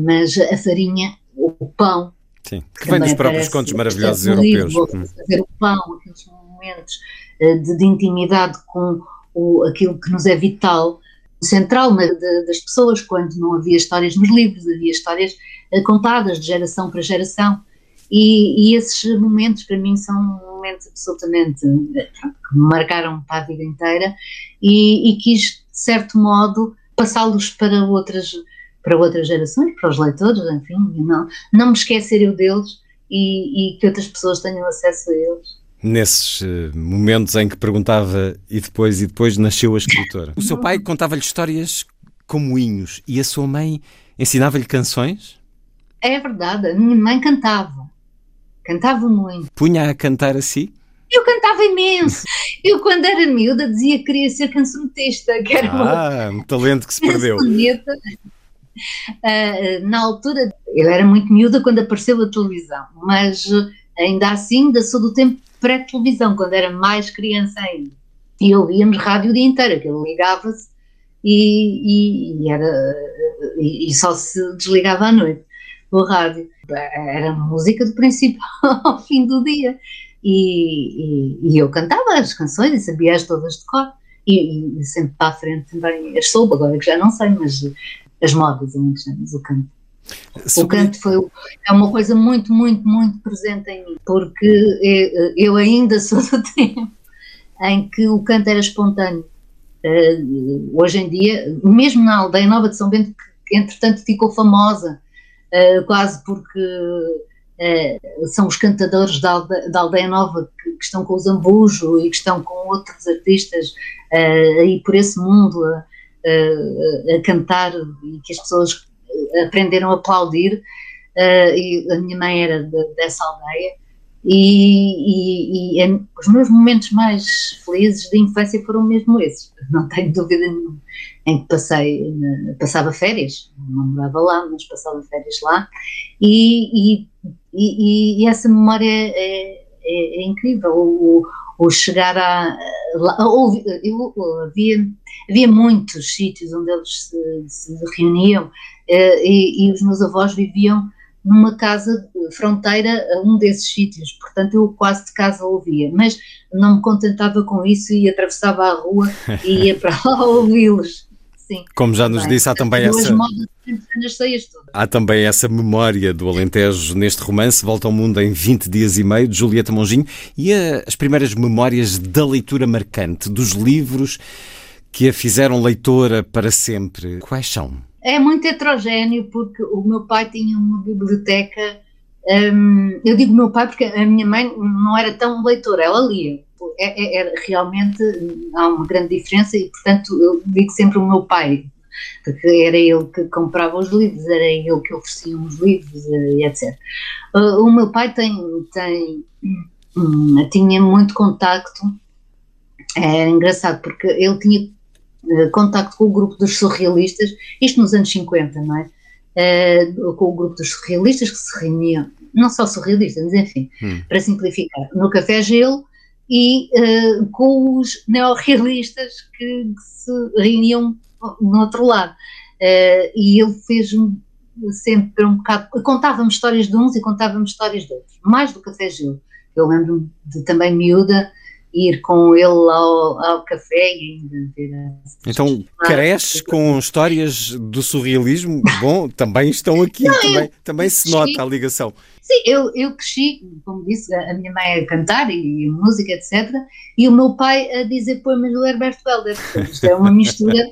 mas a farinha, o pão, Sim, que vem dos próprios contos maravilhosos europeus. Livro, fazer o pão, aqueles momentos eh, de, de intimidade com o, aquilo que nos é vital, central de, das pessoas, quando não havia histórias nos livros, havia histórias uh, contadas de geração para geração. E, e, esses momentos para mim são momentos absolutamente eh, que me marcaram para a vida inteira e, e quis, de certo modo, passá-los para outras para outras gerações, para os leitores, enfim, não, não me esquecer eu deles e, e que outras pessoas tenham acesso a eles. Nesses uh, momentos em que perguntava e depois e depois nasceu a escritora. O seu pai contava-lhe histórias como moinhos e a sua mãe ensinava-lhe canções? É verdade, a minha mãe cantava. Cantava muito. Punha a cantar assim? Eu cantava imenso. Eu, quando era miúda, dizia que queria ser cancionetista, que era ah, uma... um talento que se perdeu. Uh, na altura, eu era muito miúda quando apareceu a televisão, mas ainda assim, ainda sou do tempo pré-televisão, quando era mais criança ainda. E ouvíamos rádio o dia inteiro, aquilo ligava-se e, e, e, era, e, e, só se desligava à noite o rádio. Era música do princípio ao fim do dia. E, e, eu cantava as canções e sabia-as todas de cor. e, e sempre para a frente também as soube, agora que já não sei, mas as modas, chamamos o canto. O canto foi, é uma coisa muito, muito, muito presente em mim, porque eu ainda sou do tempo em que o canto era espontâneo. Uh, hoje em dia, mesmo na aldeia Nova de São Bento, que entretanto ficou famosa, uh, quase porque uh, são os cantadores da aldeia, da aldeia Nova que, que, estão com o Zambujo e que estão com outros artistas aí por esse mundo a, a, cantar e que as pessoas aprenderam a aplaudir. e a minha mãe era de, dessa aldeia e, e, e, os meus momentos mais felizes de infância foram mesmo esses, não tenho dúvida nenhuma, em que passei, passava férias, não morava lá, mas passava férias lá, e, e essa memória é, é, é incrível, o, chegar a, lá, eu, havia, havia muitos sítios onde eles se, se reuniam, eh, e, e os meus avós viviam numa casa fronteira a um desses sítios, portanto eu quase de casa ouvia, mas não me contentava com isso e atravessava a rua e ia para lá ouvi-los. Sim, Como já nos disse, há também essa. Há também essa memória do Alentejo neste romance, Volta ao Mundo em 20 dias e meio, de Julieta Monginho, e as primeiras memórias da leitura marcante, dos livros que a fizeram leitora para sempre. Quais são? é muito heterogéneo porque o meu pai tinha uma biblioteca. Um, eu digo meu pai porque a minha mãe não era tão leitora, ela lia. É, é, é, realmente há uma grande diferença e, portanto, eu digo sempre o meu pai, porque era ele que comprava os livros, era ele que oferecia os livros, eh, etc. Uh, o meu pai tem, tem hum, tinha muito contacto, era engraçado porque ele tinha eh, contacto com o grupo dos surrealistas, isto nos anos 50, não é? Uh, com o grupo dos surrealistas que se reuniam, não só surrealistas, mas enfim, hum. para simplificar, no Café Gelo e uh, com os neorrealistas que, que, se reuniam no outro lado. Uh, e ele fez-me sempre um bocado. Contava-me histórias de uns e contava-me histórias de outros, mais do Café Gelo. Eu lembro-me de também miúda ir com ele ao, ao café e ainda. Então, cresce com histórias do surrealismo? Bom, também estão aqui, Não, também, também se nota a ligação. Sim, eu, eu cresci, como disse, a minha mãe a cantar e, música, etc. E o meu pai a dizer poemas do Herberto Helder. Isto é uma mistura.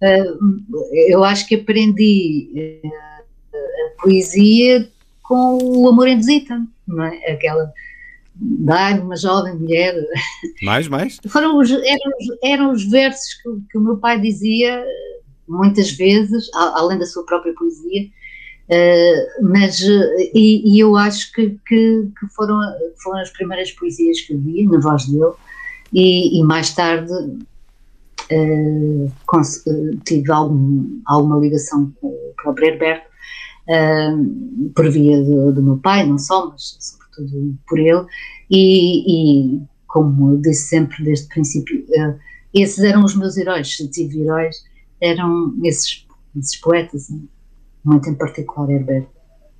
Eh, eu acho que aprendi eh, a poesia com o Amor em Visita, não é? Aquela dar uma jovem mulher. Mais, mais? Foram os, eram, eram os versos que, que, o meu pai dizia muitas vezes, além da sua própria poesia, uh, mas e, e, eu acho que, que, que, foram, foram as primeiras poesias que eu vi na voz dele e, e mais tarde uh, tive algum, alguma ligação com o próprio Herberto uh, por via do, do meu pai, não só, mas tudo por ele, e, e como eu disse sempre desde o princípio, uh, esses eram os meus heróis, se tive heróis, eram esses, esses poetas, muito em particular Herbert.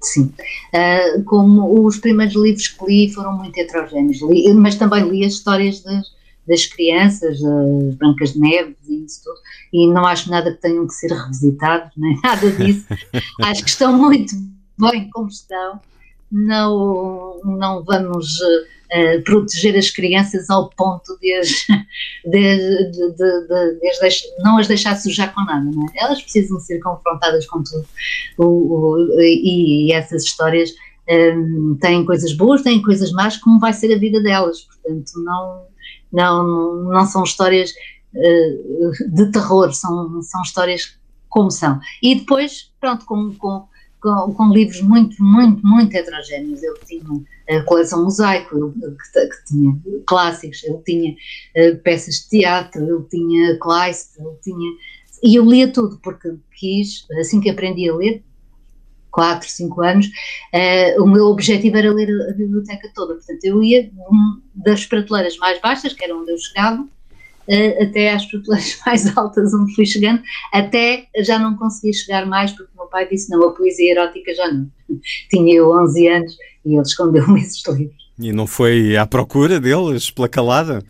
Sim. Uh, como os primeiros livros que li foram muito heterogéneos, li, mas também li as histórias das, das crianças, as Brancas de Neve e isso tudo, e não acho nada que tenham que ser revisitados, nem nada disso. acho que estão muito bem como estão não, não vamos uh, proteger as crianças ao ponto de as, de, de, de, não as deixar sujar com nada. É? Elas precisam ser confrontadas com tudo. O, o, e, e, essas histórias um, eh, têm coisas boas, têm coisas más, como vai ser a vida delas. Portanto, não, não, não são histórias uh, de terror, são, são histórias como são. E depois, pronto, com, com com, com, livros muito, muito, muito heterogéneos. Ele tinha a coleção Mosaico, que, que, tinha clássicos, ele tinha uh, peças de teatro, ele tinha Kleist, ele tinha. E eu lia tudo, porque quis, assim que aprendi a ler, 4, 5 anos, uh, o meu objetivo era ler a biblioteca toda. Portanto, eu ia das prateleiras mais baixas, que era onde eu chegava, até às prateleiras mais altas onde fui chegando, até já não conseguia chegar mais, porque o meu pai disse: não, a poesia erótica já não. Tinha eu 11 anos e ele escondeu-me esses livros. E não foi à procura deles, pela calada?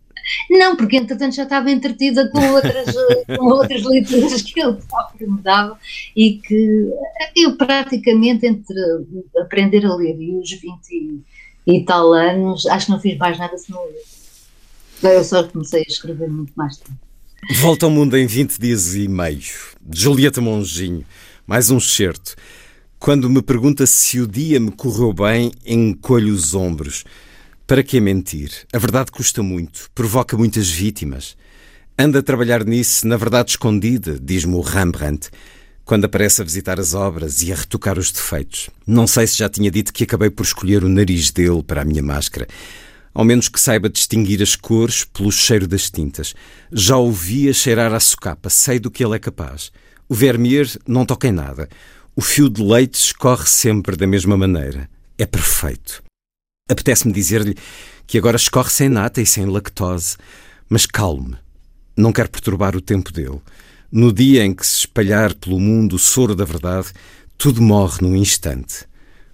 Não, porque entretanto já estava entretida com outras, com outras leituras que ele próprio me dava e que eu praticamente entre aprender a ler e os 20 e, e tal anos, acho que não fiz mais nada se não ler. Eu só comecei a escrever muito mais tempo. Volta ao mundo em 20 dias e meio. Julieta Monginho, mais um certo. Quando me pergunta se o dia me correu bem, encolho os ombros. Para que mentir? A verdade custa muito, provoca muitas vítimas. Anda a trabalhar nisso, na verdade escondida, diz-me o Rembrandt, quando aparece a visitar as obras e a retocar os defeitos. Não sei se já tinha dito que acabei por escolher o nariz dele para a minha máscara. Ao menos que saiba distinguir as cores pelo cheiro das tintas. Já ouvi a cheirar a socapa, sei do que ele é capaz. O Vermeer não toca em nada. O fio de leite escorre sempre da mesma maneira. É perfeito. Apetece-me dizer-lhe que agora escorre sem nata e sem lactose, mas calme. Não quero perturbar o tempo dele. No dia em que se espalhar pelo mundo o soro da verdade, tudo morre num instante.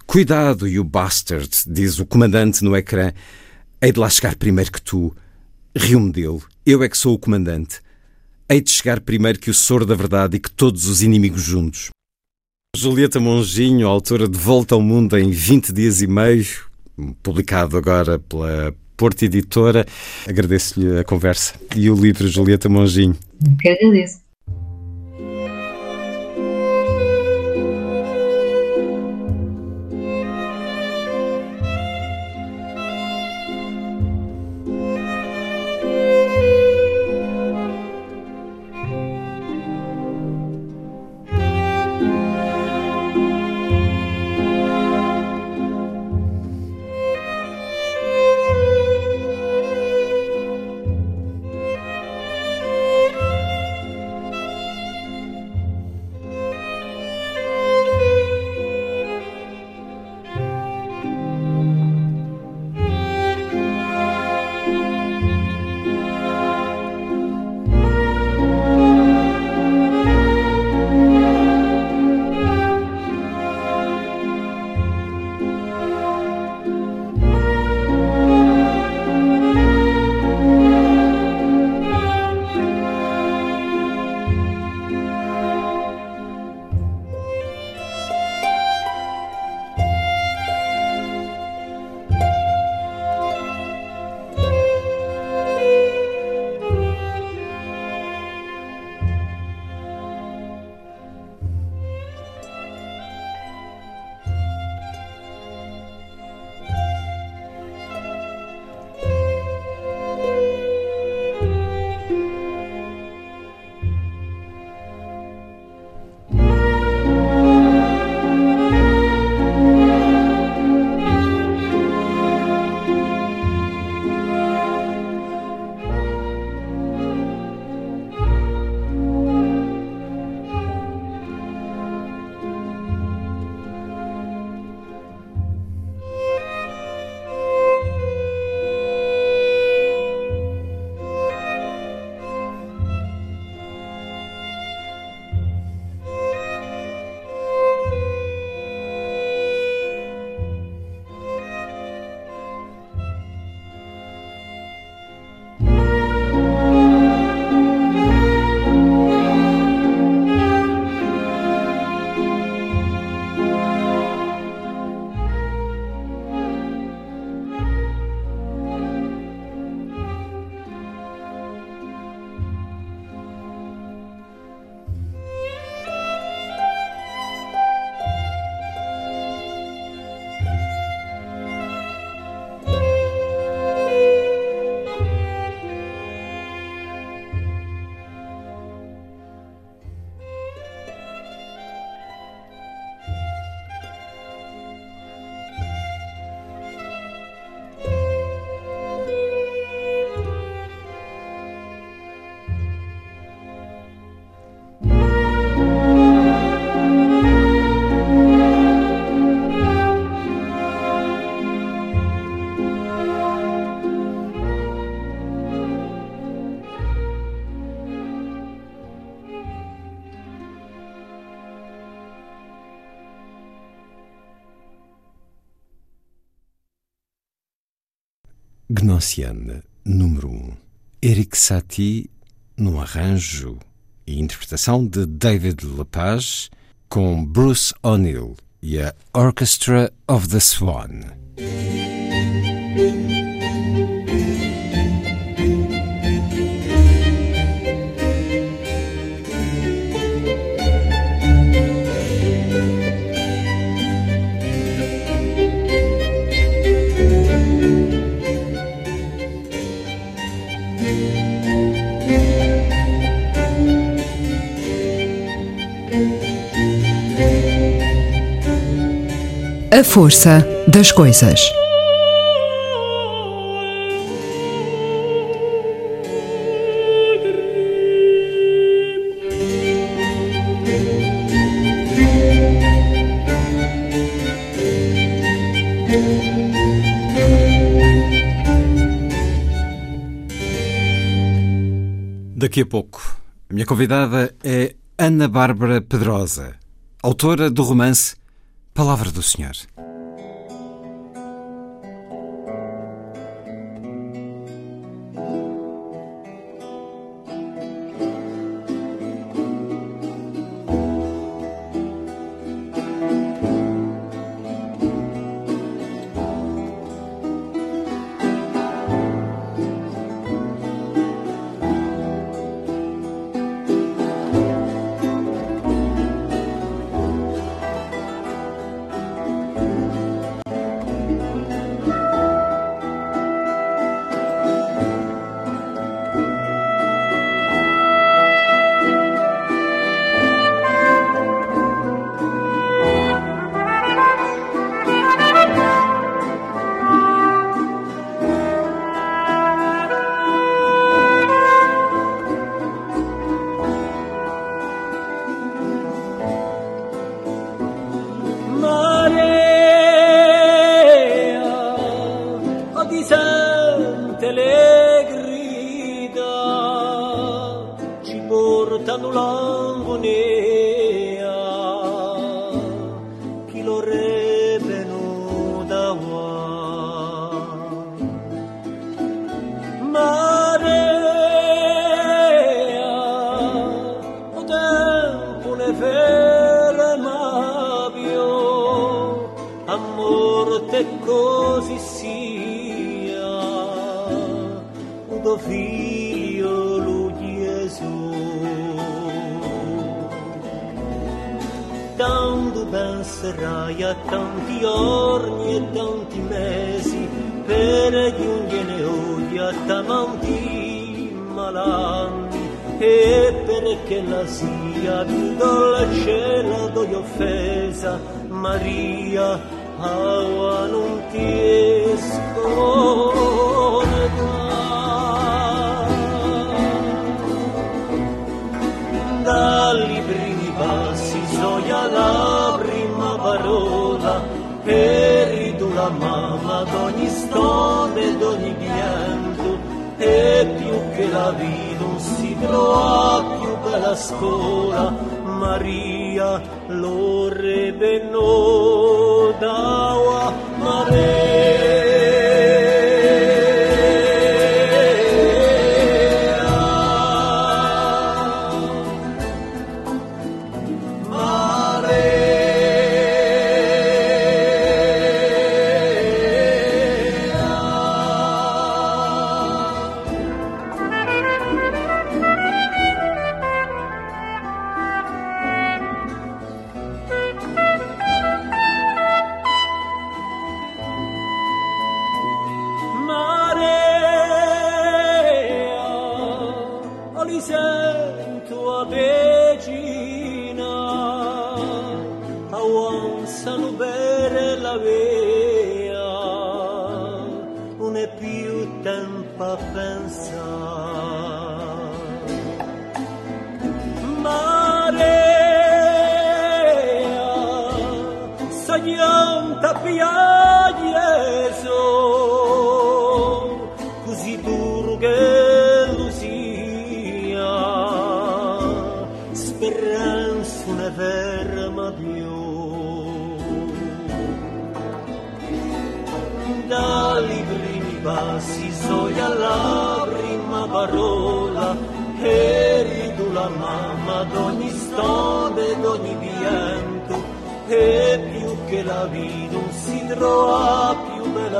Cuidado, you bastard, diz o comandante no ecrã. Hei de lá chegar primeiro que tu. Rio-me dele. Eu é que sou o comandante. Hei de chegar primeiro que o soro da verdade e que todos os inimigos juntos. Julieta Monginho, autora de Volta ao Mundo em 20 dias e meio, publicado agora pela Porto Editora. Agradeço-lhe a conversa e o livro Julieta Monginho. Que agradeço. Gnossiana, número 1. Um. Eric Satie no arranjo e interpretação de David Lepage com Bruce O'Neill e a Orchestra of the Swan. A força das coisas. Daqui a pouco, a minha convidada é Ana Bárbara Pedrosa, autora do romance Palavra do Senhor.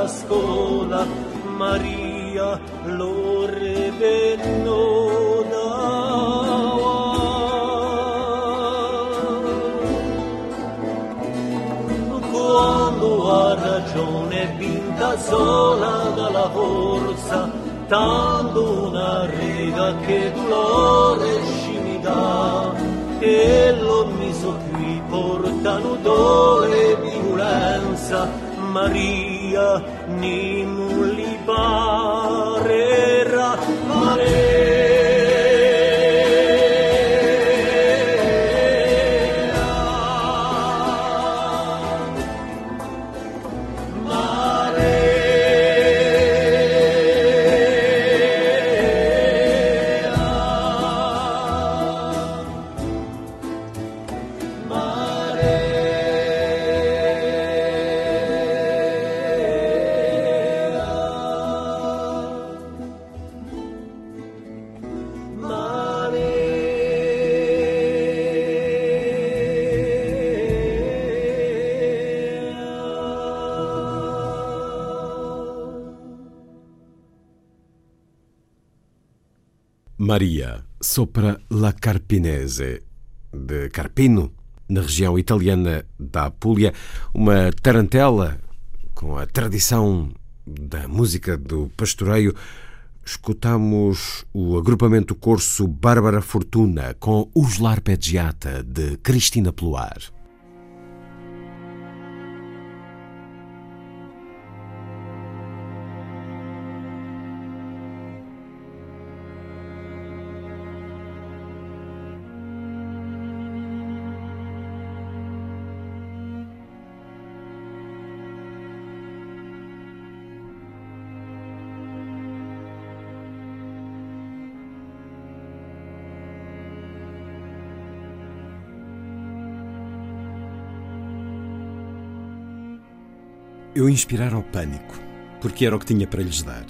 Scuola Maria lo revenona quando ha ragione vinta sola dalla forza, tanto una riga che dolore ci mi dà, e lo miso qui portano dole e violenza, Maria, ni mu. Sopra la Carpinese, de Carpino, na região italiana da Apulia, uma tarantela com a tradição da música do pastoreio. Escutamos o agrupamento corso Bárbara Fortuna com Os Larpeggiata, de Cristina Pluar. Eu inspirara o pânico, porque era o que tinha para lhes dar.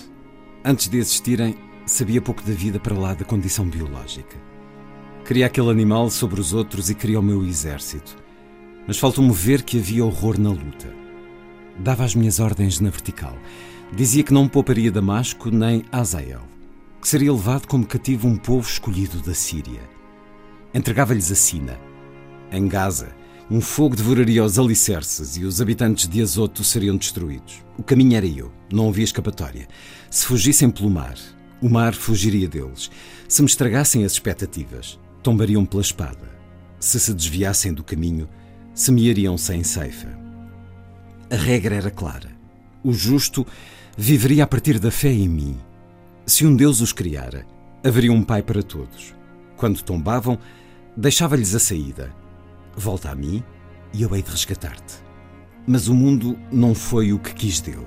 Antes de existirem, sabia pouco da vida para lá da condição biológica. Queria aquele animal sobre os outros e queria o meu exército. Mas faltou-me ver que havia horror na luta. Dava as minhas ordens na vertical. Dizia que não pouparia Damasco nem Azael, que seria levado como cativo um povo escolhido da Síria. Entregava-lhes a Sina. Em Gaza, um fogo devoraria os alicerces e os habitantes de Azoto seriam destruídos. O caminho era eu, não havia escapatória. Se fugissem pelo mar, o mar fugiria deles. Se me estragassem as expectativas, tombariam pela espada. Se se desviassem do caminho, semeariam sem ceifa. A regra era clara. O justo viveria a partir da fé em mim. Se um Deus os criara, haveria um Pai para todos. Quando tombavam, deixava-lhes a saída Volta a mim e eu hei de resgatar-te. Mas o mundo não foi o que quis dele.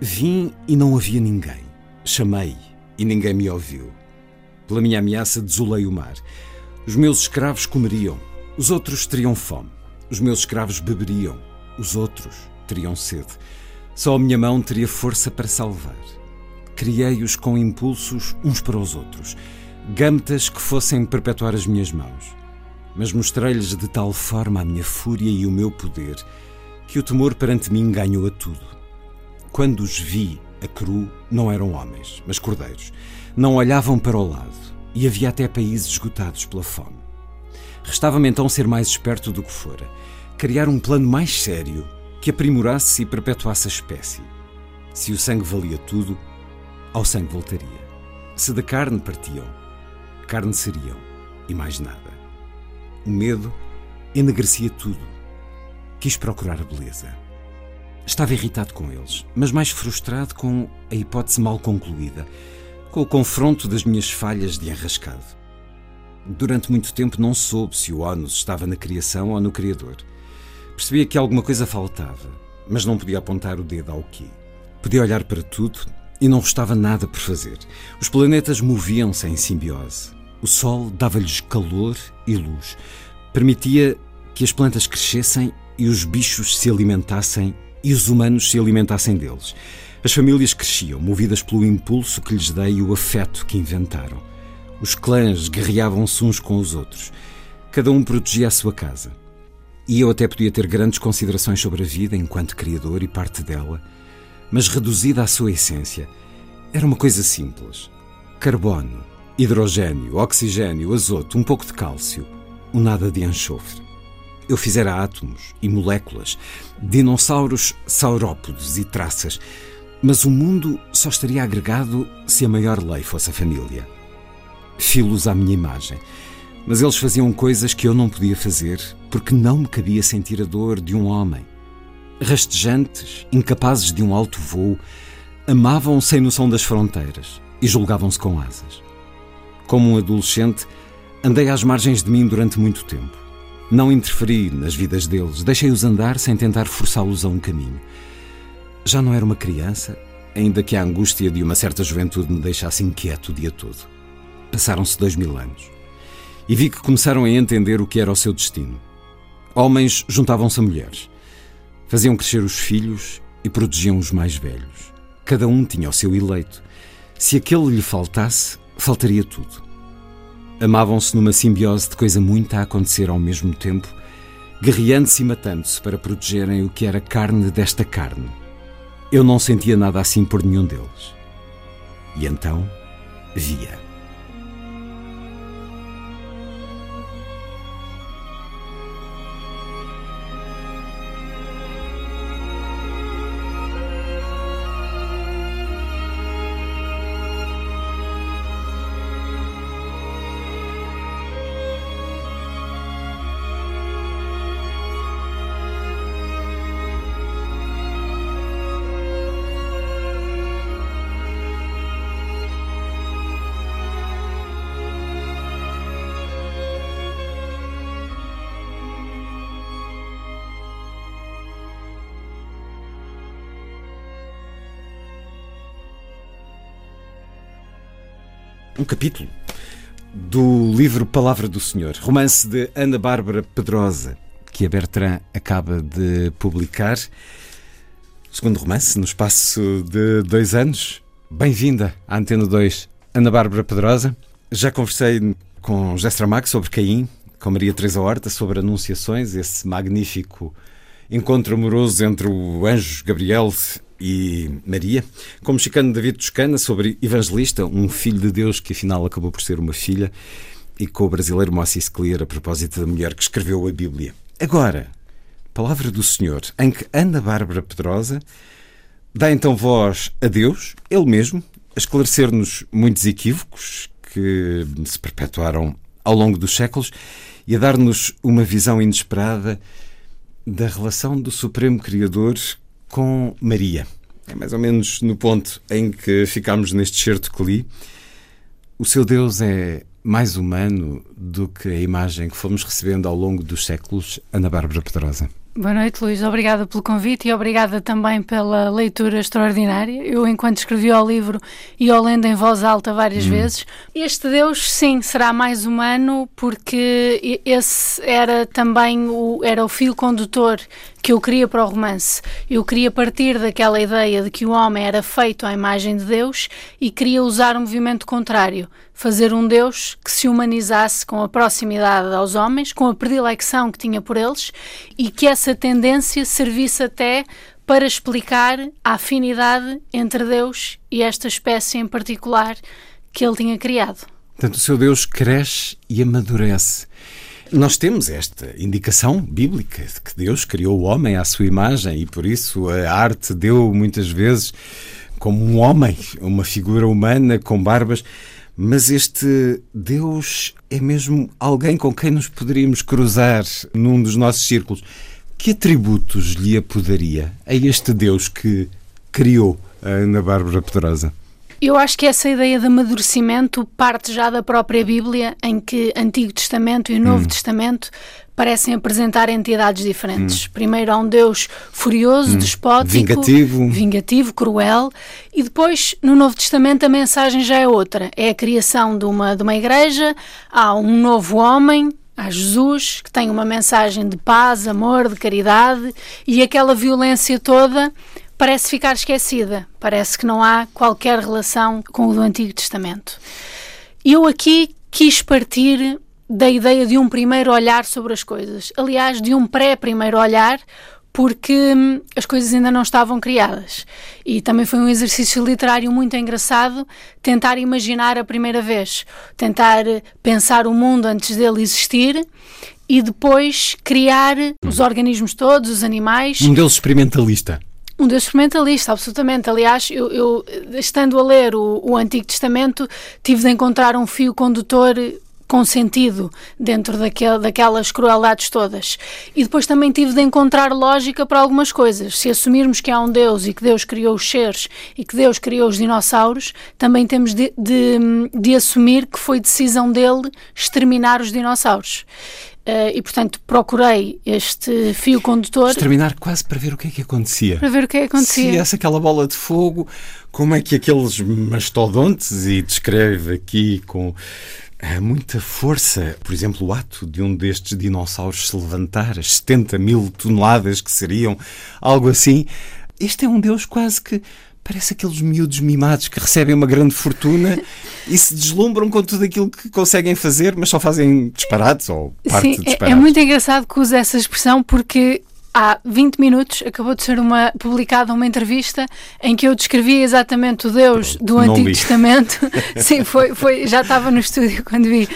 Vim e não havia ninguém. Chamei e ninguém me ouviu. Pela minha ameaça, desolei o mar. Os meus escravos comeriam, os outros teriam fome. Os meus escravos beberiam, os outros teriam sede. Só a minha mão teria força para salvar. Criei-os com impulsos uns para os outros, gâmetas que fossem perpetuar as minhas mãos mas mostrei-lhes de tal forma a minha fúria e o meu poder que o temor perante mim ganhou a tudo. Quando os vi a cru, não eram homens, mas cordeiros. Não olhavam para o lado e havia até países esgotados pela fome. Restava-me então ser mais esperto do que fora, criar um plano mais sério que aprimorasse e perpetuasse a espécie. Se o sangue valia tudo, ao sangue voltaria. Se da carne partiam, carne seriam e mais nada. O medo enegrecia tudo. Quis procurar a beleza. Estava irritado com eles, mas mais frustrado com a hipótese mal concluída, com o confronto das minhas falhas de enrascado. Durante muito tempo não soube se o ónus estava na criação ou no Criador. Percebia que alguma coisa faltava, mas não podia apontar o dedo ao quê. Podia olhar para tudo e não restava nada por fazer. Os planetas moviam-se em simbiose. O sol dava-lhes calor e luz, permitia que as plantas crescessem e os bichos se alimentassem e os humanos se alimentassem deles. As famílias cresciam, movidas pelo impulso que lhes dei e o afeto que inventaram. Os clãs guerreavam-se uns com os outros. Cada um protegia a sua casa. E eu até podia ter grandes considerações sobre a vida enquanto criador e parte dela, mas reduzida à sua essência. Era uma coisa simples: carbono, hidrogênio, oxigênio, azoto, um pouco de cálcio, um nada de enxofre. Eu fizera átomos e moléculas, dinossauros, saurópodes e traças, mas o mundo só estaria agregado se a maior lei fosse a família. Filos à minha imagem, mas eles faziam coisas que eu não podia fazer porque não me cabia sentir a dor de um homem. Rastejantes, incapazes de um alto voo, amavam sem noção das fronteiras e julgavam-se com asas. Como um adolescente, andei às margens de mim durante muito tempo. Não interferi nas vidas deles, deixei-os andar sem tentar forçá-los a um caminho. Já não era uma criança, ainda que a angústia de uma certa juventude me deixasse inquieto o dia todo. Passaram-se dois mil anos. E vi que começaram a entender o que era o seu destino. Homens juntavam-se a mulheres. Faziam crescer os filhos e protegiam os mais velhos. Cada um tinha o seu eleito. Se aquele lhe faltasse, faltaria tudo. Amavam-se numa simbiose de coisa muita a acontecer ao mesmo tempo, guerreando-se e matando-se para protegerem o que era carne desta carne. Eu não sentia nada assim por nenhum deles. E então via. Um capítulo do livro Palavra do Senhor, romance de Ana Bárbara Pedrosa, que a Bertrand acaba de publicar. Segundo romance, no espaço de dois anos. Bem-vinda à Antena 2, Ana Bárbara Pedrosa. Já conversei com José Stramac sobre Caim, com Maria Teresa Horta sobre Anunciações, esse magnífico encontro amoroso entre o anjo Gabriel e Maria, com o mexicano David Toscana sobre Evangelista, um filho de Deus que afinal acabou por ser uma filha, e com o brasileiro Moacir Clear a propósito da mulher que escreveu a Bíblia. Agora, Palavra do Senhor, em que Ana Bárbara Pedrosa dá então voz a Deus, Ele mesmo, a esclarecer-nos muitos equívocos que se perpetuaram ao longo dos séculos e a dar-nos uma visão inesperada da relação do Supremo Criador com Maria. É mais ou menos no ponto em que ficámos neste certo que li. O seu Deus é mais humano do que a imagem que fomos recebendo ao longo dos séculos, Ana Bárbara Pedrosa. Boa noite, Luís. Obrigada pelo convite e obrigada também pela leitura extraordinária. Eu, enquanto escrevi o livro e o lendo em voz alta várias hum. vezes, este Deus, sim, será mais humano porque esse era também o, era o fio condutor que eu queria para o romance. Eu queria partir daquela ideia de que o homem era feito à imagem de Deus e queria usar um movimento contrário, fazer um Deus que se humanizasse com a proximidade aos homens, com a predilecção que tinha por eles e que essa tendência servisse até para explicar a afinidade entre Deus e esta espécie em particular que ele tinha criado. Portanto, o seu Deus cresce e amadurece. Nós temos esta indicação bíblica de que Deus criou o homem à sua imagem e por isso a arte deu muitas vezes como um homem, uma figura humana com barbas. Mas este Deus é mesmo alguém com quem nos poderíamos cruzar num dos nossos círculos. Que atributos lhe apodaria a este Deus que criou a Ana Bárbara Pedrosa? Eu acho que essa ideia de amadurecimento parte já da própria Bíblia, em que Antigo Testamento e Novo hum. Testamento parecem apresentar entidades diferentes. Hum. Primeiro há um Deus furioso, hum. despótico, vingativo. vingativo, cruel, e depois no Novo Testamento a mensagem já é outra. É a criação de uma, de uma igreja, há um novo homem, há Jesus, que tem uma mensagem de paz, amor, de caridade, e aquela violência toda parece ficar esquecida. Parece que não há qualquer relação com o do Antigo Testamento. Eu aqui quis partir da ideia de um primeiro olhar sobre as coisas. Aliás, de um pré-primeiro olhar, porque hum, as coisas ainda não estavam criadas. E também foi um exercício literário muito engraçado tentar imaginar a primeira vez, tentar pensar o mundo antes dele existir e depois criar os organismos todos, os animais. Um deles experimentalista. Um Deus experimentalista, absolutamente. Aliás, eu, eu estando a ler o, o Antigo Testamento, tive de encontrar um fio condutor com sentido dentro daquel, daquelas crueldades todas. E depois também tive de encontrar lógica para algumas coisas. Se assumirmos que há um Deus e que Deus criou os seres e que Deus criou os dinossauros, também temos de, de, de assumir que foi decisão dele exterminar os dinossauros. Uh, e, portanto, procurei este fio condutor. Exterminar quase para ver o que é que acontecia. Para ver o que é que acontecia. Se essa aquela bola de fogo, como é que aqueles mastodontes, e descreve aqui com uh, muita força, por exemplo, o ato de um destes dinossauros se levantar, as 70 mil toneladas que seriam, algo assim. Este é um Deus quase que Parece aqueles miúdos mimados que recebem uma grande fortuna e se deslumbram com tudo aquilo que conseguem fazer, mas só fazem disparados ou parte Sim, de. É, é muito engraçado que use essa expressão porque há 20 minutos acabou de ser uma, publicada uma entrevista em que eu descrevi exatamente o Deus do Antigo Testamento. Sim, foi, foi, já estava no estúdio quando vi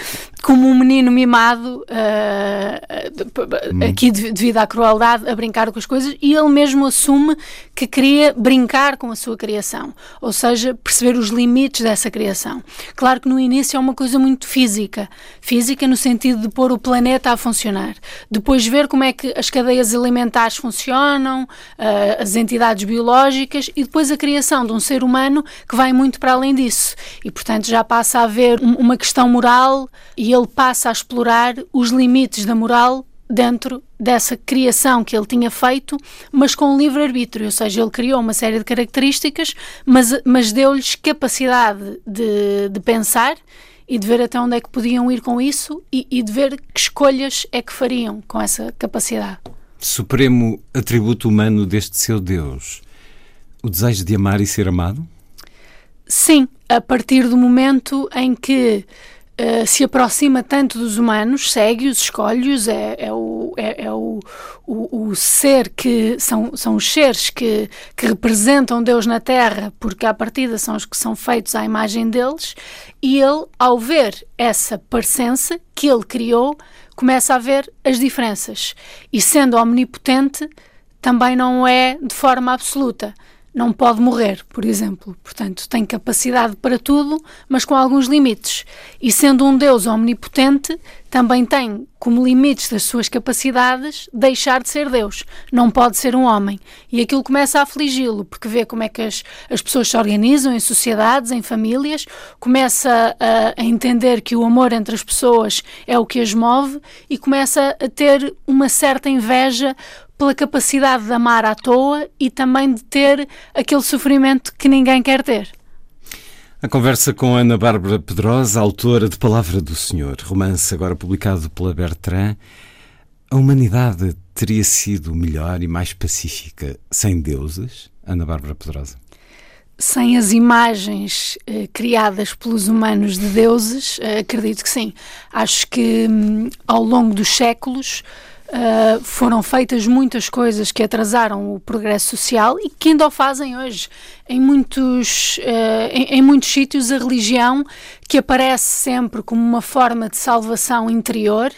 como um menino mimado, uh, aqui devido à crueldade, a brincar com as coisas, e ele mesmo assume que queria brincar com a sua criação, ou seja, perceber os limites dessa criação. Claro que no início é uma coisa muito física, física no sentido de pôr o planeta a funcionar, depois ver como é que as cadeias alimentares funcionam, uh, as entidades biológicas, e depois a criação de um ser humano que vai muito para além disso, e portanto já passa a haver uma questão moral e ele passa a explorar os limites da moral dentro dessa criação que ele tinha feito, mas com livre-arbítrio, ou seja, ele criou uma série de características, mas, mas deu-lhes capacidade de, de pensar e de ver até onde é que podiam ir com isso e, e de ver que escolhas é que fariam com essa capacidade. Supremo atributo humano deste seu Deus, o desejo de amar e ser amado? Sim, a partir do momento em que Uh, se aproxima tanto dos humanos, segue-os, escolhe-os, é, é, o, é, é o, o, o, ser que são, são os seres que, que representam Deus na Terra, porque à partida são os que são feitos à imagem deles, e ele, ao ver essa parecença que ele criou, começa a ver as diferenças. E sendo omnipotente, também não é de forma absoluta não pode morrer, por exemplo. Portanto, tem capacidade para tudo, mas com alguns limites. E sendo um Deus omnipotente, também tem como limites das suas capacidades deixar de ser Deus. Não pode ser um homem. E aquilo começa a afligi-lo, porque vê como é que as, as pessoas se organizam em sociedades, em famílias, começa a, a entender que o amor entre as pessoas é o que as move e começa a ter uma certa inveja pela capacidade de amar à toa e também de ter aquele sofrimento que ninguém quer ter. A conversa com Ana Bárbara Pedrosa, autora de Palavra do Senhor, romance agora publicado pela Bertrand. A humanidade teria sido melhor e mais pacífica sem deuses? Ana Bárbara Pedrosa. Sem as imagens eh, criadas pelos humanos de deuses, eh, acredito que sim. Acho que hum, ao longo dos séculos Uh, foram feitas muitas coisas que atrasaram o progresso social e que ainda o fazem hoje. Em muitos, uh, em, em, muitos sítios, a religião, que aparece sempre como uma forma de salvação interior,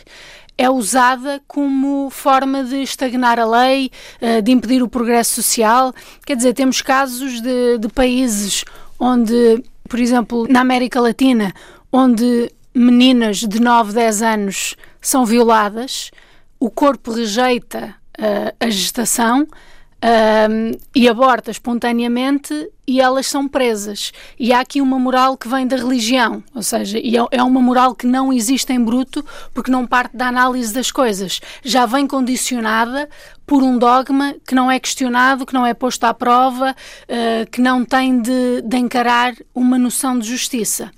é usada como forma de estagnar a lei, uh, de impedir o progresso social. Quer dizer, temos casos de, de países onde, por exemplo, na América Latina, onde meninas de 9, 10 anos são violadas o corpo rejeita uh, a gestação uh, e aborta espontaneamente e elas são presas. E há aqui uma moral que vem da religião, ou seja, é, é uma moral que não existe em bruto porque não parte da análise das coisas. Já vem condicionada por um dogma que não é questionado, que não é posto à prova, uh, que não tem de, de, encarar uma noção de justiça.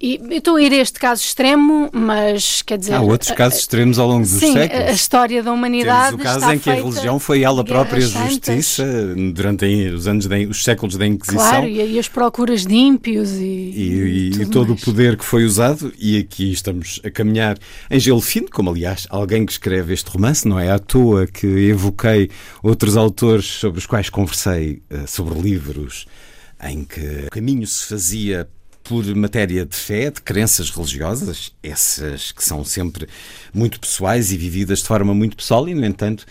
E estou a ir a este caso extremo, mas quer dizer. Há outros uh, casos extremos ao longo dos sim, séculos. a história da humanidade. Temos o caso em que a religião foi ela própria justiça durante os anos, de, os séculos da Inquisição. Claro, e, e as procuras de ímpios e. E, e, e todo mais. o poder que foi usado, e aqui estamos a caminhar em gelo fino, como aliás alguém que escreve este romance, não é à toa que evoquei outros autores sobre os quais conversei uh, sobre livros em que o caminho se fazia por matéria de fé, de crenças religiosas, essas que são sempre muito pessoais e vividas de forma muito pessoal, e, no entanto,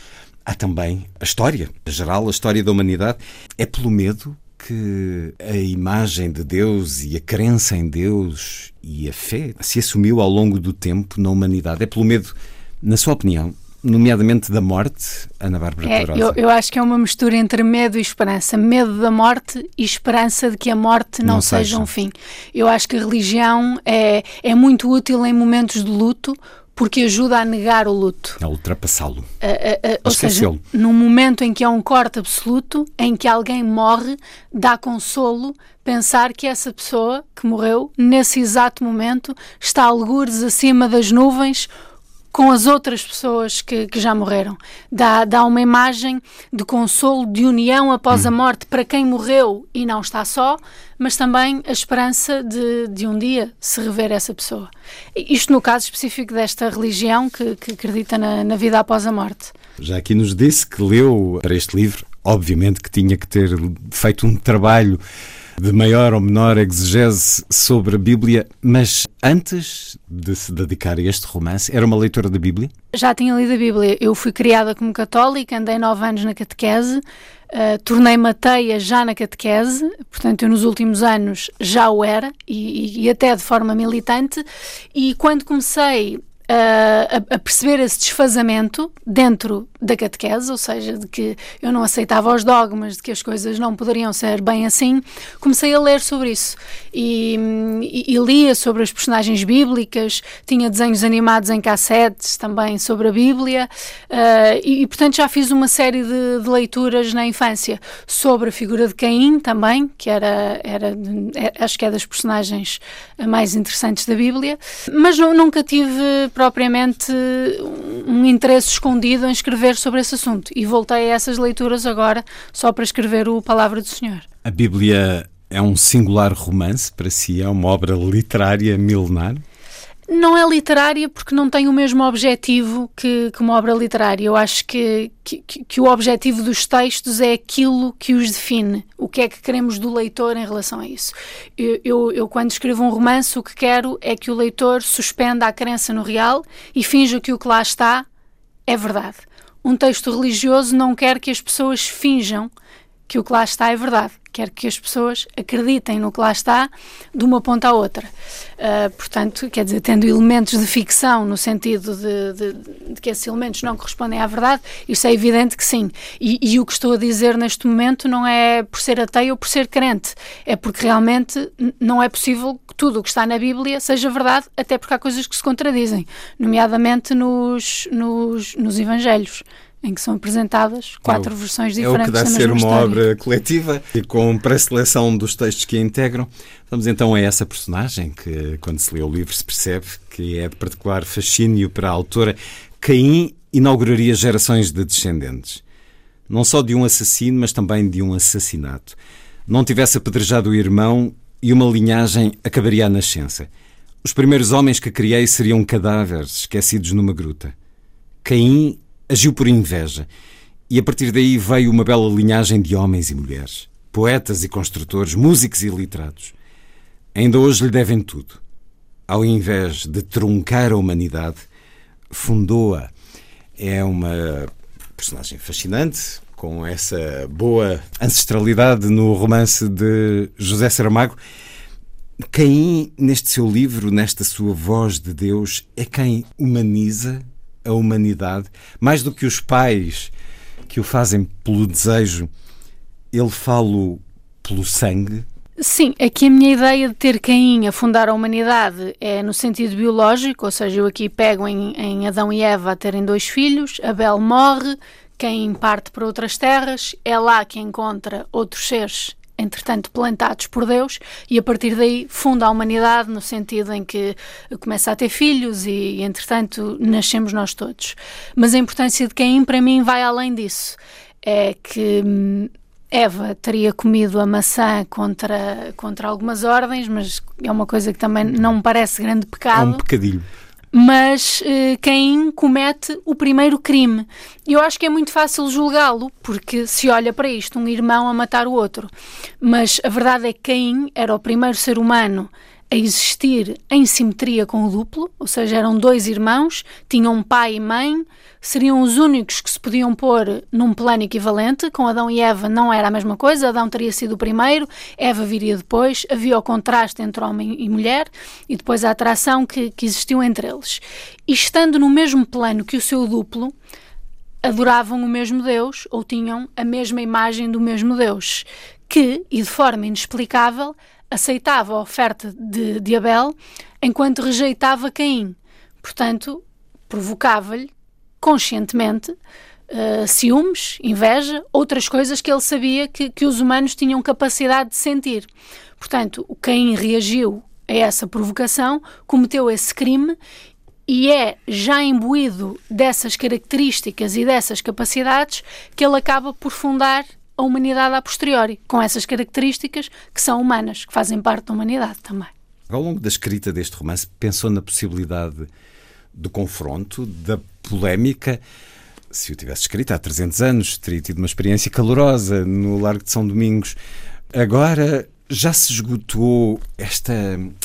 há também a história, a geral, a história da humanidade. É pelo medo que a imagem de Deus e a crença em Deus e a fé se assumiu ao longo do tempo na humanidade. É pelo medo, na sua opinião, nomeadamente da morte, Ana Bárbara é, eu, eu, acho que é uma mistura entre medo e esperança. Medo da morte e esperança de que a morte não, não seja. seja um fim. Eu acho que a religião é, é muito útil em momentos de luto porque ajuda a negar o luto. A ultrapassá-lo. ou seja, num momento em que há um corte absoluto, em que alguém morre, dá consolo pensar que essa pessoa que morreu, nesse exato momento, está algures acima das nuvens com as outras pessoas que, que já morreram. Dá, dá uma imagem de consolo, de união após hum. a morte para quem morreu e não está só, mas também a esperança de, de um dia se rever essa pessoa. Isto no caso específico desta religião que, que acredita na, na vida após a morte. Já aqui nos disse que leu para este livro, obviamente que tinha que ter feito um trabalho de maior ou menor exegese sobre a Bíblia, mas antes de se dedicar a este romance, era uma leitora da Bíblia? Já tinha lido a Bíblia. Eu fui criada como católica, andei nove anos na catequese, uh, tornei-me ateia já na catequese, portanto, eu nos últimos anos já o era, e, e até de forma militante, e quando comecei a, a, perceber esse desfazamento dentro da catequese, ou seja, de que eu não aceitava os dogmas, de que as coisas não poderiam ser bem assim, comecei a ler sobre isso. E, e, e lia sobre as personagens bíblicas, tinha desenhos animados em cassetes também sobre a Bíblia uh, e, e, portanto já fiz uma série de, de, leituras na infância sobre a figura de Caim também, que era, era é, acho que é das personagens mais interessantes da Bíblia, mas nunca tive propriamente um interesse escondido em escrever sobre esse assunto e voltei a essas leituras agora só para escrever o Palavra do Senhor. A Bíblia é um singular romance para si, é uma obra literária milenar? Não é literária porque não tem o mesmo objetivo que, que uma obra literária. Eu acho que, que, que, o objetivo dos textos é aquilo que os define. O que é que queremos do leitor em relação a isso? Eu, eu, eu, quando escrevo um romance, o que quero é que o leitor suspenda a crença no real e finja que o que lá está é verdade. Um texto religioso não quer que as pessoas finjam que o que lá está é verdade quer que as pessoas acreditem no que lá está de uma ponta à outra. Uh, portanto, quer dizer, tendo elementos de ficção no sentido de, de, de, que esses elementos não correspondem à verdade, isso é evidente que sim. E, e, o que estou a dizer neste momento não é por ser ateu ou por ser crente, é porque realmente não é possível que tudo o que está na Bíblia seja verdade, até porque há coisas que se contradizem, nomeadamente nos, nos, nos Evangelhos em que são apresentadas quatro é versões diferentes. É o que dá ser uma história. obra coletiva e com pré-seleção dos textos que a integram. Vamos então a essa personagem que, quando se lê o livro, se percebe que é de particular fascínio para a autora. Caim inauguraria gerações de descendentes. Não só de um assassino, mas também de um assassinato. Não tivesse apedrejado o irmão e uma linhagem acabaria à nascença. Os primeiros homens que criei seriam cadáveres esquecidos numa gruta. Caim agiu por inveja. E a partir daí veio uma bela linhagem de homens e mulheres, poetas e construtores, músicos e literatos. Ainda hoje lhe devem tudo. Ao invés de truncar a humanidade, fundou-a. É uma personagem fascinante, com essa boa ancestralidade no romance de José Saramago. Caim, neste seu livro, nesta sua voz de Deus, é quem humaniza a humanidade, mais do que os pais que o fazem pelo desejo, ele fala pelo sangue? Sim, aqui a minha ideia de ter Caim a fundar a humanidade é no sentido biológico, ou seja, eu aqui pego em, em Adão e Eva a terem dois filhos, Abel morre, Caim parte para outras terras, é lá que encontra outros seres entretanto plantados por Deus e a partir daí funda a humanidade no sentido em que começa a ter filhos e entretanto nascemos nós todos. Mas a importância de Caim para mim vai além disso. É que hum, Eva teria comido a maçã contra, contra algumas ordens, mas é uma coisa que também não me parece grande pecado. É um pecadilho mas uh, Caim comete o primeiro crime. Eu acho que é muito fácil julgá-lo, porque se olha para isto, um irmão a matar o outro. Mas a verdade é que Caim era o primeiro ser humano a existir em simetria com o duplo, ou seja, eram dois irmãos, tinham pai e mãe, seriam os únicos que se podiam pôr num plano equivalente. Com Adão e Eva não era a mesma coisa, Adão teria sido o primeiro, Eva viria depois, havia o contraste entre homem e mulher e depois a atração que, que existiu entre eles. E estando no mesmo plano que o seu duplo, adoravam o mesmo Deus ou tinham a mesma imagem do mesmo Deus, que, e de forma inexplicável, aceitava a oferta de, de Abel enquanto rejeitava Caim. Portanto, provocava-lhe conscientemente uh, ciúmes, inveja, outras coisas que ele sabia que, que os humanos tinham capacidade de sentir. Portanto, o Caim reagiu a essa provocação, cometeu esse crime e é já imbuído dessas características e dessas capacidades que ele acaba por fundar a humanidade a posteriori, com essas características que são humanas, que fazem parte da humanidade também. Ao longo da escrita deste romance, pensou na possibilidade do confronto, da polémica. Se o tivesse escrito há 300 anos, teria tido uma experiência calorosa no Largo de São Domingos. Agora já se esgotou esta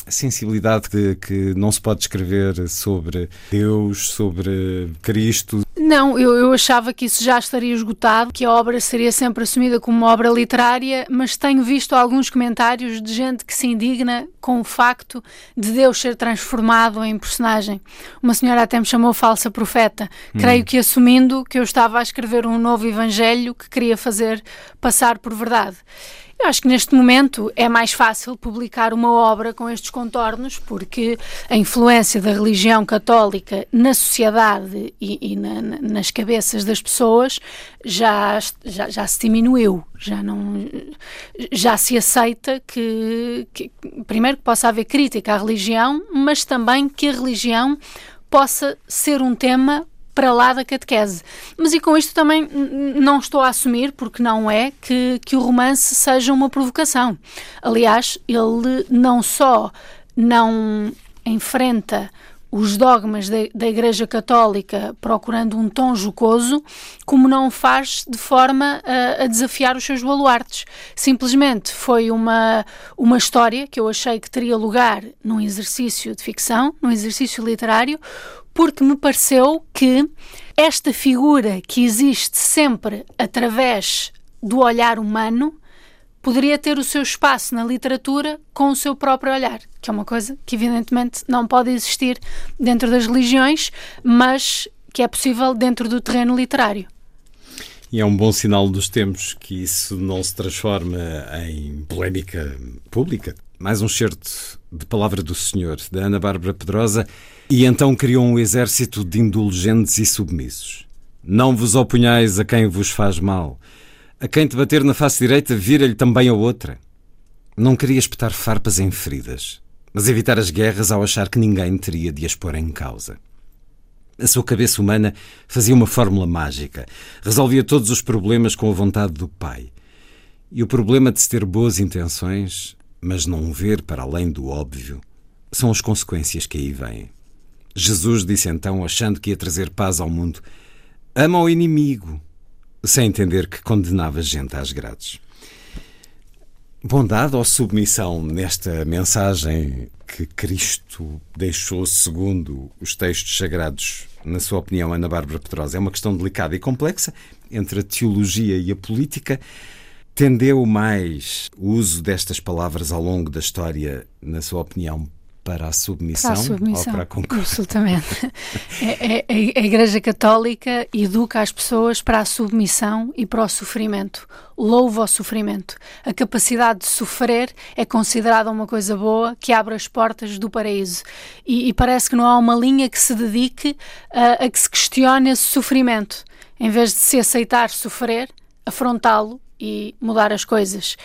sensibilidade que, que não se pode escrever sobre Deus, sobre Cristo? Não, eu, eu achava que isso já estaria esgotado, que a obra seria sempre assumida como uma obra literária, mas tenho visto alguns comentários de gente que se indigna com o facto de Deus ser transformado em personagem. Uma senhora até me chamou falsa profeta, hum. creio que assumindo que eu estava a escrever um novo evangelho que queria fazer passar por verdade. Eu acho que neste momento é mais fácil publicar uma obra com estes contornos, porque a influência da religião católica na sociedade e, e na, nas cabeças das pessoas já, já, já, se diminuiu, já não já se aceita que, que primeiro que possa haver crítica à religião, mas também que a religião possa ser um tema para lá da catequese. Mas e com isto também não estou a assumir, porque não é, que, que o romance seja uma provocação. Aliás, ele não só não enfrenta os dogmas da, Igreja Católica procurando um tom jocoso, como não faz de forma a, a, desafiar os seus baluartes. Simplesmente foi uma, uma história que eu achei que teria lugar num exercício de ficção, num exercício literário, porque me pareceu que esta figura que existe sempre através do olhar humano poderia ter o seu espaço na literatura com o seu próprio olhar, que é uma coisa que evidentemente não pode existir dentro das religiões, mas que é possível dentro do terreno literário. E é um bom sinal dos tempos que isso não se transforma em polémica pública. Mais um certo de Palavra do Senhor, da Ana Bárbara Pedrosa. E então criou um exército de indulgentes e submissos. Não vos opunhais a quem vos faz mal. A quem te bater na face direita, vira-lhe também a outra. Não queria espetar farpas em feridas, mas evitar as guerras ao achar que ninguém teria de as pôr em causa. A sua cabeça humana fazia uma fórmula mágica. Resolvia todos os problemas com a vontade do Pai. E o problema de se ter boas intenções, mas não ver para além do óbvio, são as consequências que aí vêm. Jesus disse então, achando que ia trazer paz ao mundo: Ama o inimigo, sem entender que condenava gente às grades. Bondade ou submissão nesta mensagem que Cristo deixou segundo os textos sagrados, na sua opinião, Ana Bárbara Pedrosa, é uma questão delicada e complexa entre a teologia e a política. Tendeu mais o uso destas palavras ao longo da história, na sua opinião, para a submissão, para a submissão ou para a concórdia? Absolutamente. É, é, a Igreja Católica educa as pessoas para a submissão e para o sofrimento. Louva o sofrimento. A capacidade de sofrer é considerada uma coisa boa que abre as portas do paraíso. E, e parece que não há uma linha que se dedique a, a que se questione esse sofrimento. Em vez de se aceitar sofrer, afrontá-lo e mudar as coisas.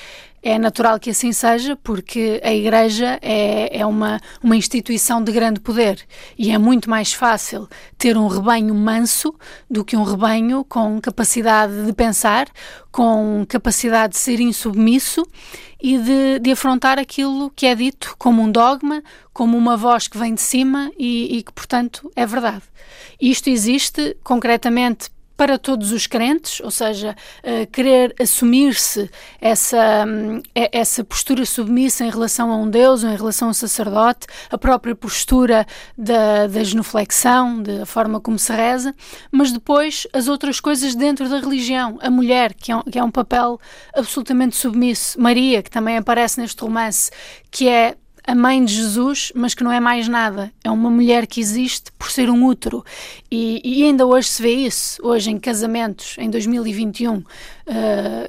É natural que assim seja, porque a Igreja é, é uma, uma instituição de grande poder e é muito mais fácil ter um rebanho manso do que um rebanho com capacidade de pensar, com capacidade de ser insubmisso e de, de afrontar aquilo que é dito como um dogma, como uma voz que vem de cima e, e que, portanto, é verdade. Isto existe concretamente para todos os crentes, ou seja, uh, querer assumir-se essa, um, essa postura submissa em relação a um Deus ou em relação a um sacerdote, a própria postura da, da genuflexão, da forma como se reza, mas depois as outras coisas dentro da religião. A mulher, que é um, que é um papel absolutamente submisso. Maria, que também aparece neste romance, que é a mãe de Jesus, mas que não é mais nada. É uma mulher que existe por ser um útero. E, e ainda hoje se vê isso. Hoje, em casamentos, em 2021, uh,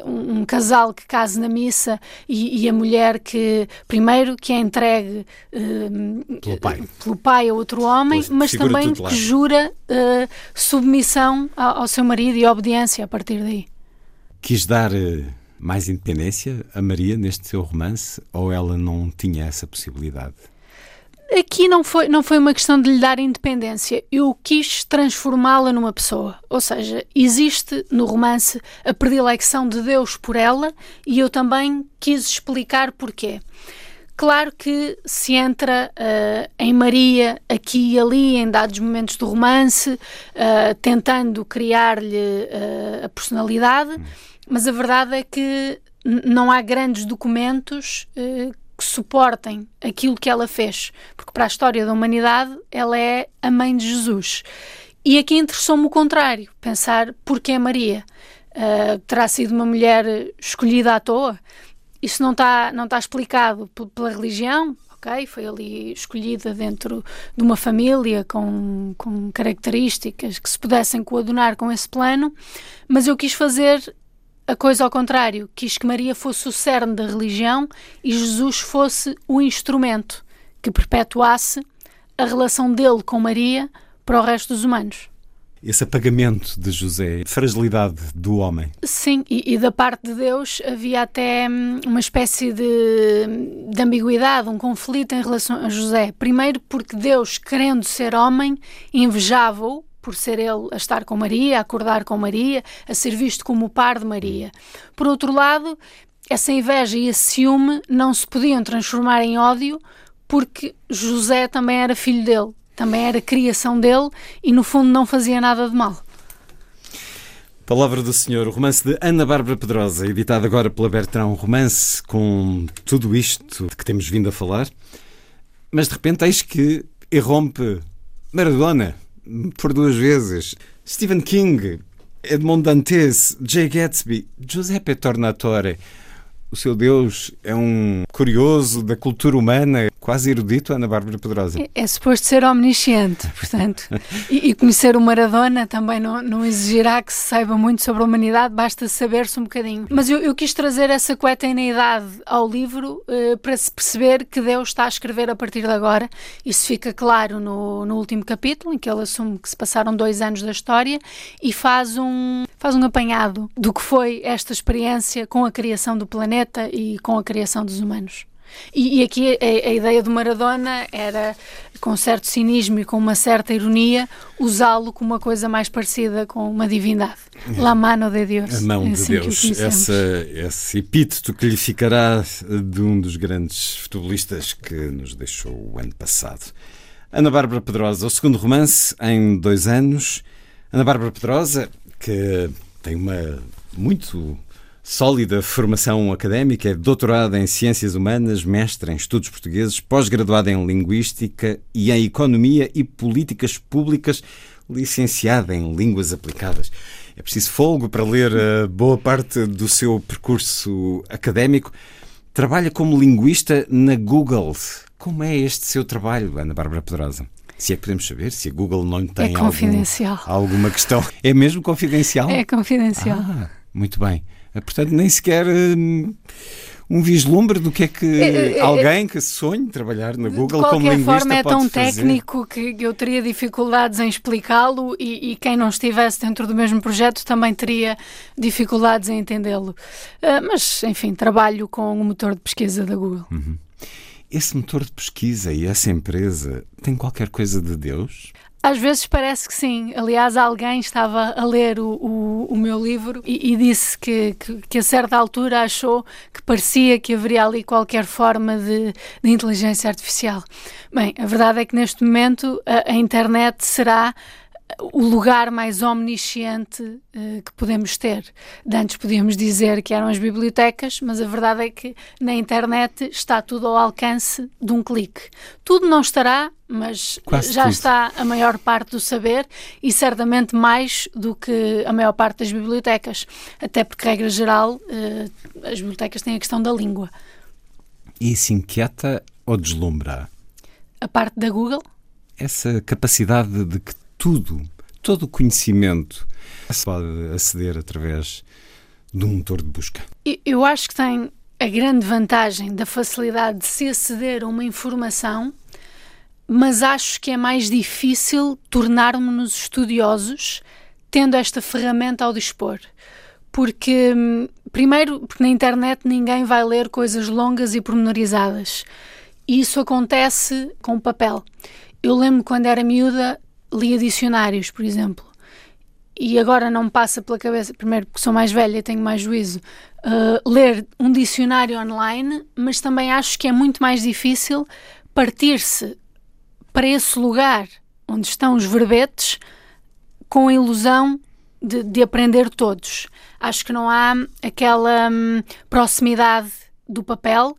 um, um, casal que casa na missa e, e, a mulher que, primeiro, que é entregue uh, pelo, pai. pelo pai a outro homem, mas também tutelar. que jura uh, submissão ao, ao, seu marido e obediência a partir daí. Quis dar mais independência a Maria neste seu romance ou ela não tinha essa possibilidade? Aqui não foi, não foi uma questão de lhe dar independência. Eu quis transformá-la numa pessoa. Ou seja, existe no romance a predilecção de Deus por ela e eu também quis explicar porquê. Claro que se entra uh, em Maria aqui e ali, em dados momentos do romance, uh, tentando criar-lhe uh, a personalidade. Hum mas a verdade é que não há grandes documentos uh, que suportem aquilo que ela fez, porque para a história da humanidade ela é a mãe de Jesus. E aqui interessou-me o contrário, pensar porque é Maria. Uh, terá sido uma mulher escolhida à toa? Isso não está não tá explicado pela religião, ok? Foi ali escolhida dentro de uma família com, com características que se pudessem coadunar com esse plano, mas eu quis fazer a coisa ao contrário, quis que Maria fosse o cerne da religião e Jesus fosse o instrumento que perpetuasse a relação dele com Maria para o resto dos humanos. Esse apagamento de José, fragilidade do homem. Sim, e, e da parte de Deus havia até hum, uma espécie de, de ambiguidade, um conflito em relação a José. Primeiro, porque Deus, querendo ser homem, invejava-o por ser ele a estar com Maria, a acordar com Maria, a ser visto como o par de Maria. Por outro lado, essa inveja e esse ciúme não se podiam transformar em ódio porque José também era filho dele, também era criação dele e no fundo não fazia nada de mal. Palavra do Senhor, o romance de Ana Bárbara Pedrosa, editado agora pela Bertrand, um romance com tudo isto de que temos vindo a falar, mas de repente eis que irrompe Maradona, por duas vezes. Stephen King, Edmond Dantes, Jay Gatsby, Giuseppe Tornatore. O seu Deus é um curioso da cultura humana, quase erudito, Ana Bárbara Pedrosa. É, é suposto ser omnisciente, portanto. e, e, conhecer o Maradona também não, não, exigirá que se saiba muito sobre a humanidade, basta saber-se um bocadinho. Mas eu, eu quis trazer essa idade ao livro uh, para se perceber que Deus está a escrever a partir de agora. Isso fica claro no, no último capítulo, em que ele assume que se passaram dois anos da história e faz um, faz um apanhado do que foi esta experiência com a criação do planeta e com a criação dos humanos. E, e aqui a, a, ideia do Maradona era, com certo cinismo e com uma certa ironia, usá-lo como uma coisa mais parecida com uma divindade. La mano de Deus. A mão é de assim Deus. Essa, esse epíteto que lhe ficará de um dos grandes futebolistas que nos deixou o ano passado. Ana Bárbara Pedrosa, o segundo romance em dois anos. Ana Bárbara Pedrosa, que tem uma muito Sólida formação académica, é doutorada em Ciências Humanas, mestre em Estudos Portugueses, pós-graduada em Linguística e em Economia e Políticas Públicas, licenciada em Línguas Aplicadas. É preciso folgo para ler a boa parte do seu percurso académico. Trabalha como linguista na Google, Como é este seu trabalho, Ana Bárbara Pedrosa? Se é que podemos saber, se a Google não tem é. Algum, alguma questão. É mesmo confidencial? É confidencial. Ah, muito bem. Portanto, nem sequer hum, um vislumbre do que é que é, é, alguém que sonhe trabalhar na Google como linguista De qualquer forma, é tão fazer. técnico que eu teria dificuldades em explicá-lo e, e, quem não estivesse dentro do mesmo projeto também teria dificuldades em entendê-lo. Uh, mas, enfim, trabalho com o motor de pesquisa da Google. Uhum. Esse motor de pesquisa e essa empresa tem qualquer coisa de Deus? Às vezes parece que sim. Aliás, alguém estava a ler o, o, o meu livro e, e disse que, que, que, a certa altura achou que parecia que haveria ali qualquer forma de, de inteligência artificial. Bem, a verdade é que neste momento a, a internet será o lugar mais omnisciente uh, que podemos ter. De antes podíamos dizer que eram as bibliotecas, mas a verdade é que na internet está tudo ao alcance de um clique. Tudo não estará, mas Quase já tudo. está a maior parte do saber e certamente mais do que a maior parte das bibliotecas. Até porque, regra geral, uh, as bibliotecas têm a questão da língua. E isso inquieta ou deslumbra? A parte da Google? Essa capacidade de que tudo, todo o conhecimento se pode aceder através de um motor de busca. Eu acho que tem a grande vantagem da facilidade de se aceder a uma informação, mas acho que é mais difícil tornarmos-nos estudiosos tendo esta ferramenta ao dispor. Porque, primeiro, porque na internet ninguém vai ler coisas longas e pormenorizadas. E isso acontece com o papel. Eu lembro quando era miúda, lia dicionários, por exemplo, e agora não me passa pela cabeça, primeiro porque sou mais velha e tenho mais juízo, uh, ler um dicionário online, mas também acho que é muito mais difícil partir-se para esse lugar onde estão os verbetes com a ilusão de, de aprender todos. Acho que não há aquela hum, proximidade do papel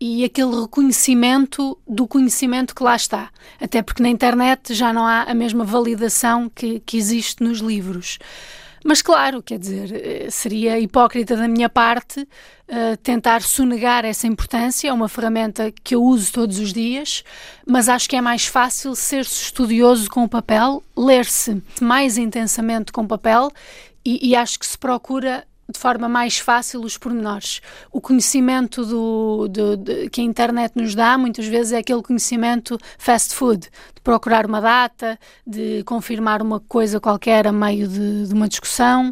e aquele reconhecimento do conhecimento que lá está. Até porque na internet já não há a mesma validação que, que existe nos livros. Mas claro, quer dizer, eh, seria hipócrita da minha parte uh, tentar sonegar essa importância. É uma ferramenta que eu uso todos os dias, mas acho que é mais fácil ser-se estudioso com o papel, ler-se mais intensamente com o papel e, e acho que se procura de forma mais fácil os pormenores. O conhecimento do, do, de, que a internet nos dá, muitas vezes, é aquele conhecimento fast food, de procurar uma data, de confirmar uma coisa qualquer a meio de, de uma discussão.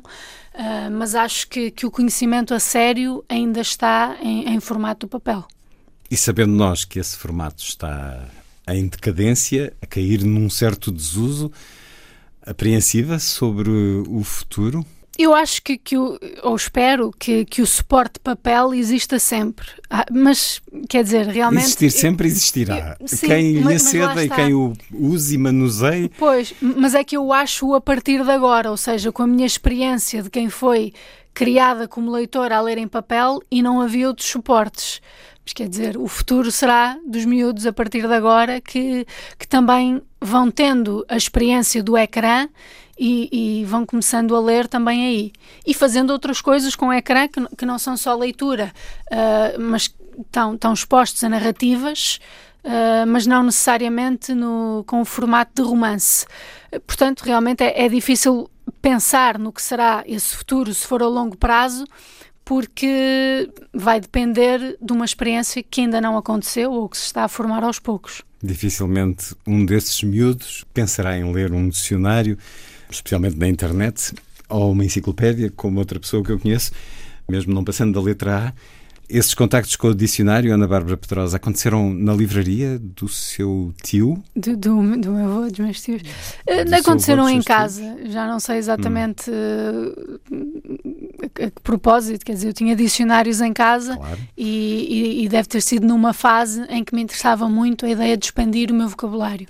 Uh, mas acho que, que o conhecimento a sério ainda está em, em formato do papel. E sabendo nós que esse formato está em decadência, a cair num certo desuso, apreensiva sobre o futuro? Eu acho que, que o, ou espero que, que o suporte de papel exista sempre. Ah, mas, quer dizer, realmente. Existir sempre existirá. Eu, sim, quem lhe aceda e quem o use e manuseie. Pois, mas é que eu acho a partir de agora, ou seja, com a minha experiência de quem foi criada como leitora a ler em papel e não havia outros suportes. Mas quer dizer, o futuro será dos miúdos a partir de agora que, que também vão tendo a experiência do ecrã e, e, vão começando a ler também aí. E fazendo outras coisas com o ecrã que, que não são só leitura, uh, mas estão, estão expostos a narrativas, uh, mas não necessariamente no, com o formato de romance. Portanto, realmente é, é difícil pensar no que será esse futuro se for a longo prazo, porque vai depender de uma experiência que ainda não aconteceu ou que se está a formar aos poucos. Dificilmente um desses miúdos pensará em ler um dicionário especialmente na internet, ou uma enciclopédia, como outra pessoa que eu conheço, mesmo não passando da letra A. Esses contactos com o dicionário, Ana Bárbara Pedrosa, aconteceram na livraria do seu tio? Do, do, do meu avô, dos meus tios. Do aconteceram em casa, tios? já não sei exatamente hum. a, a, que propósito, quer dizer, eu tinha dicionários em casa claro. e, e, e deve ter sido numa fase em que me interessava muito a ideia de expandir o meu vocabulário.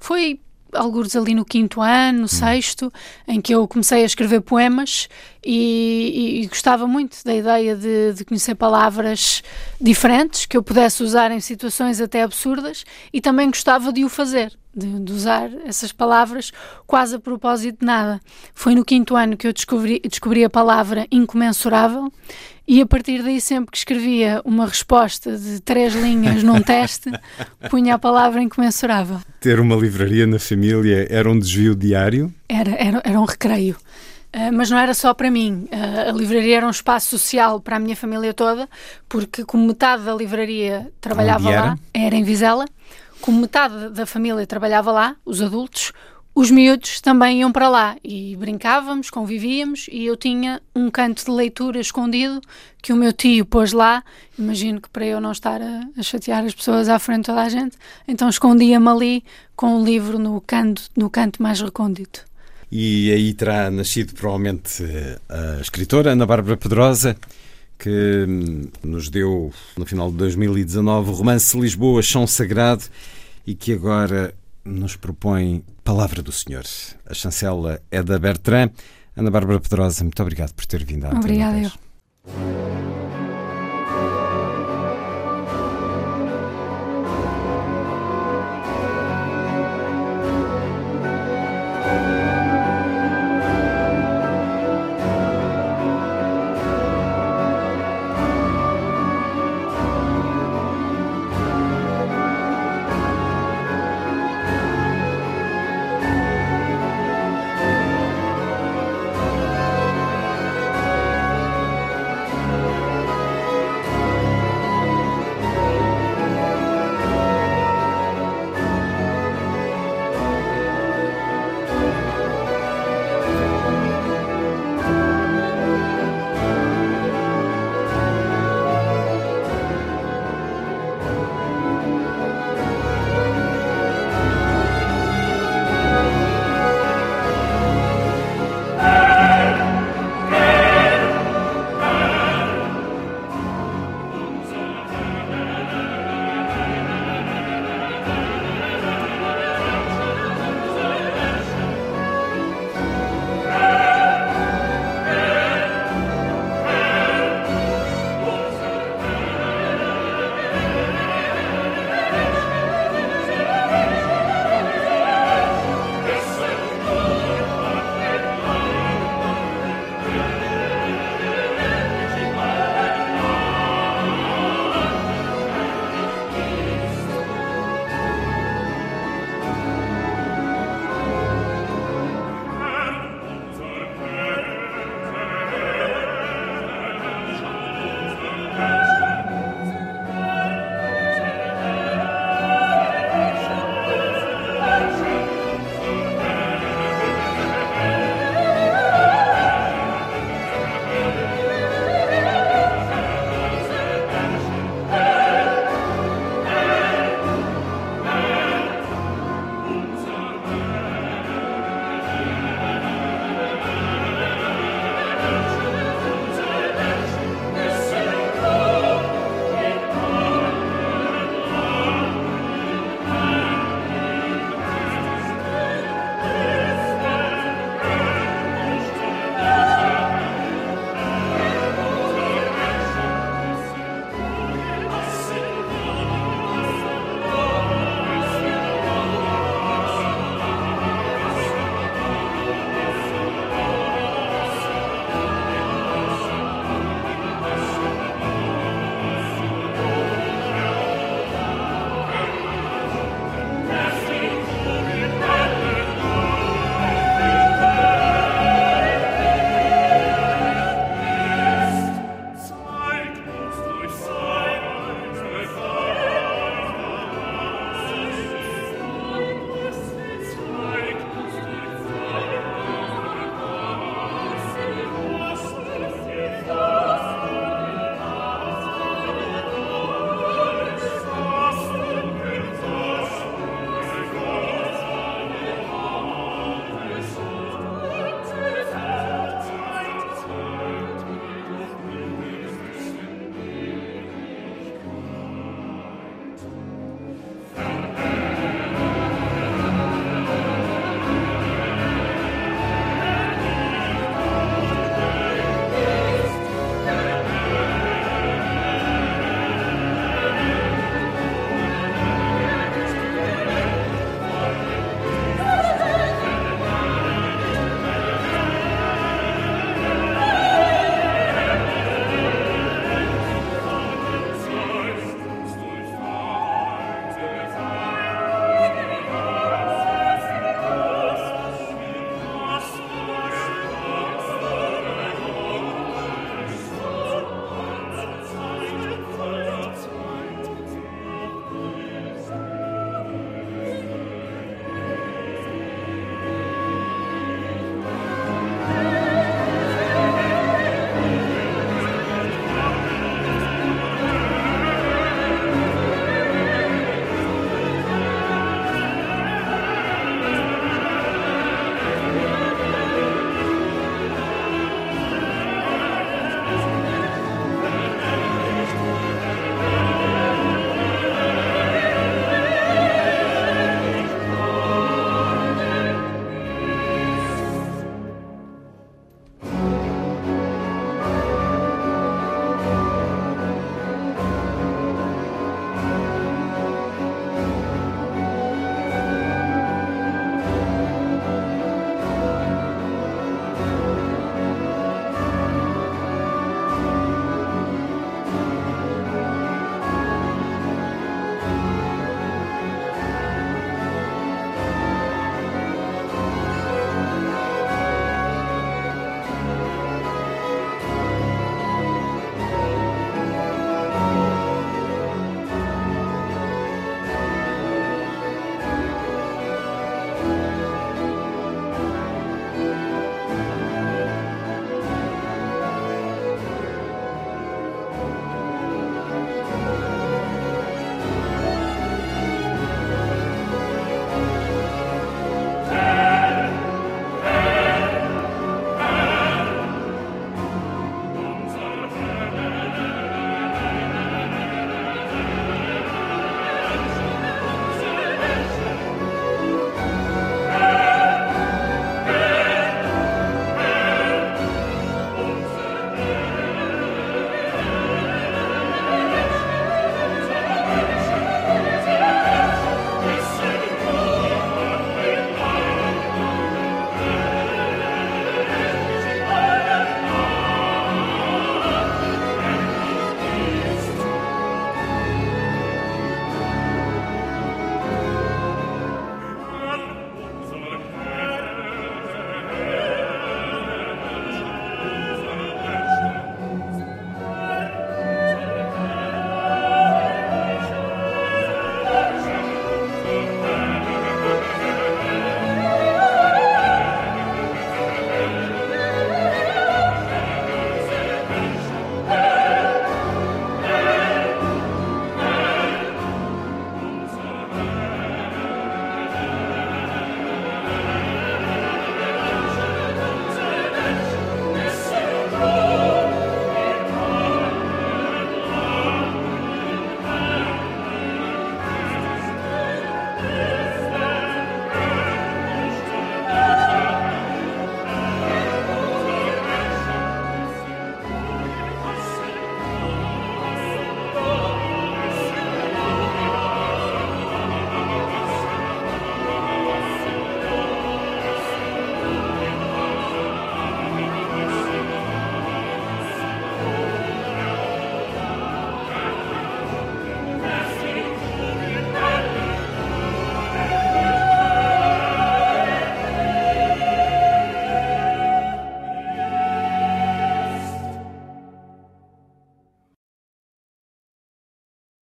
Foi alguns ali no quinto ano, no hum. sexto, em que eu comecei a escrever poemas e, e gostava muito da ideia de, de, conhecer palavras diferentes que eu pudesse usar em situações até absurdas e também gostava de o fazer. de, de, usar essas palavras quase a propósito de nada. Foi no quinto ano que eu descobri, descobri a palavra incomensurável e a partir daí, sempre que escrevia uma resposta de três linhas num teste, punha a palavra incomensurável. Ter uma livraria na família era um desvio diário? Era, era, era um recreio. Uh, mas não era só para mim. Uh, a livraria era um espaço social para a minha família toda, porque como metade da livraria trabalhava era? lá, era em Vizela, como metade da família trabalhava lá, os adultos, os miúdos também iam para lá e brincávamos, convivíamos e eu tinha um canto de leitura escondido que o meu tio pôs lá. Imagino que para eu não estar a, a chatear as pessoas à frente de toda a gente, então escondia-me ali com o livro no canto, no canto mais recôndito. E aí terá nascido provavelmente a escritora Ana Bárbara Pedrosa, que hum, nos deu no final de 2019 o romance Lisboa, Chão Sagrado e que agora nos propõe Palavra do Senhor. A chancela é da Bertrand. Ana Bárbara Pedrosa, muito obrigado por ter vindo à Obrigada eu.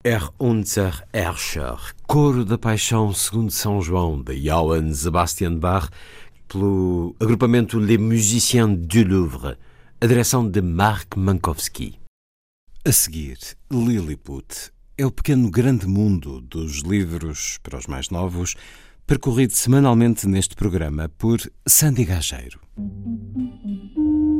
Er unser Herrscher, Coro da Paixão segundo São João, de Johann Sebastian Bach, pelo agrupamento Les Musiciens du Louvre, a direção de Mark Mankowski. A seguir, Lilliput é o pequeno grande mundo dos livros para os mais novos, percorrido semanalmente neste programa por Sandy Gageiro.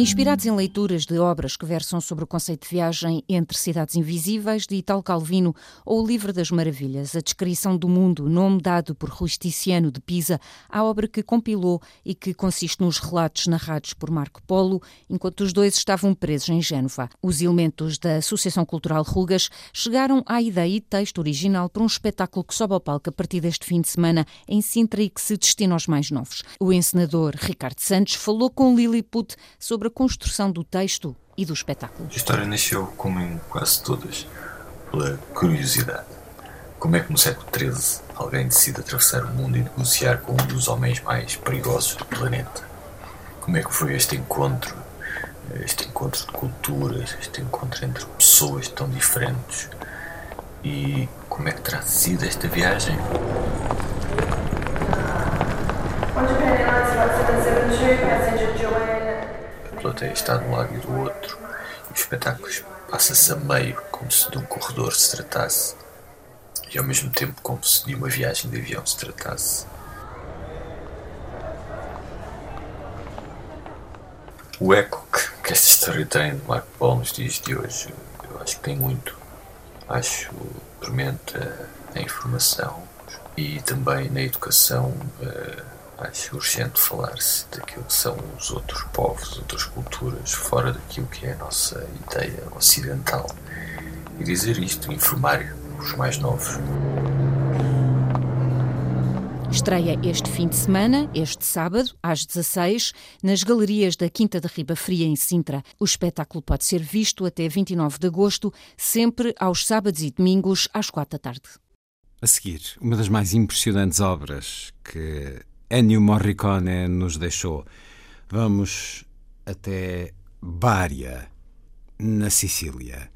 Inspirados em leituras de obras que versam sobre o conceito de viagem entre cidades invisíveis, de Italo Calvino, ou o Livro das Maravilhas, a descrição do mundo, nome dado por Rusticiano de Pisa, à obra que compilou e que consiste nos relatos narrados por Marco Polo, enquanto os dois estavam presos em Génova. Os elementos da Associação Cultural Rugas chegaram à ideia e texto original para um espetáculo que sobe ao palco a partir deste fim de semana em Sintra e que se destina aos mais novos. O encenador Ricardo Santos falou com Lilliput sobre a construção do texto e do espetáculo. A história nasceu, como em quase todas, pela curiosidade. Como é que no século XIII alguém decide atravessar o mundo e negociar com um dos homens mais perigosos do planeta? Como é que foi este encontro, este encontro de culturas, este encontro entre pessoas tão diferentes? E como é que terá sido esta viagem? A plateia está de um lado e do outro, e o espetáculo passa-se a meio, como se de um corredor se tratasse, e ao mesmo tempo como se de uma viagem de avião se tratasse. O eco que, que esta história tem de Marco Polo nos dias de hoje, eu acho que tem muito. Acho que permita a informação e também na educação. Uh, acho urgente falar-se daquilo que são os outros povos, outras culturas, fora daquilo que é a nossa ideia ocidental. E dizer isto, informar os mais novos. Estreia este fim de semana, este sábado, às 16, nas galerias da Quinta da Riba Fria, em Sintra. O espetáculo pode ser visto até 29 de agosto, sempre aos sábados e domingos, às 4 da tarde. A seguir, uma das mais impressionantes obras que Ennio Morricone nos deixou. Vamos até Bária, na Sicília.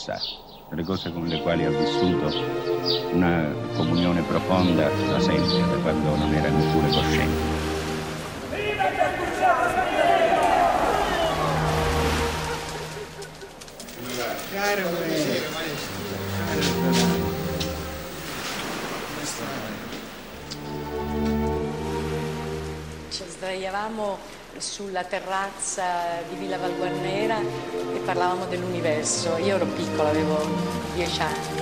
Sa, delle cose con le quali ha vissuto una comunione profonda da sempre, da quando non era neppure cosciente. Sulla terrazza di Villa Valguarnera e parlavamo dell'universo. Io ero piccola, avevo dieci anni.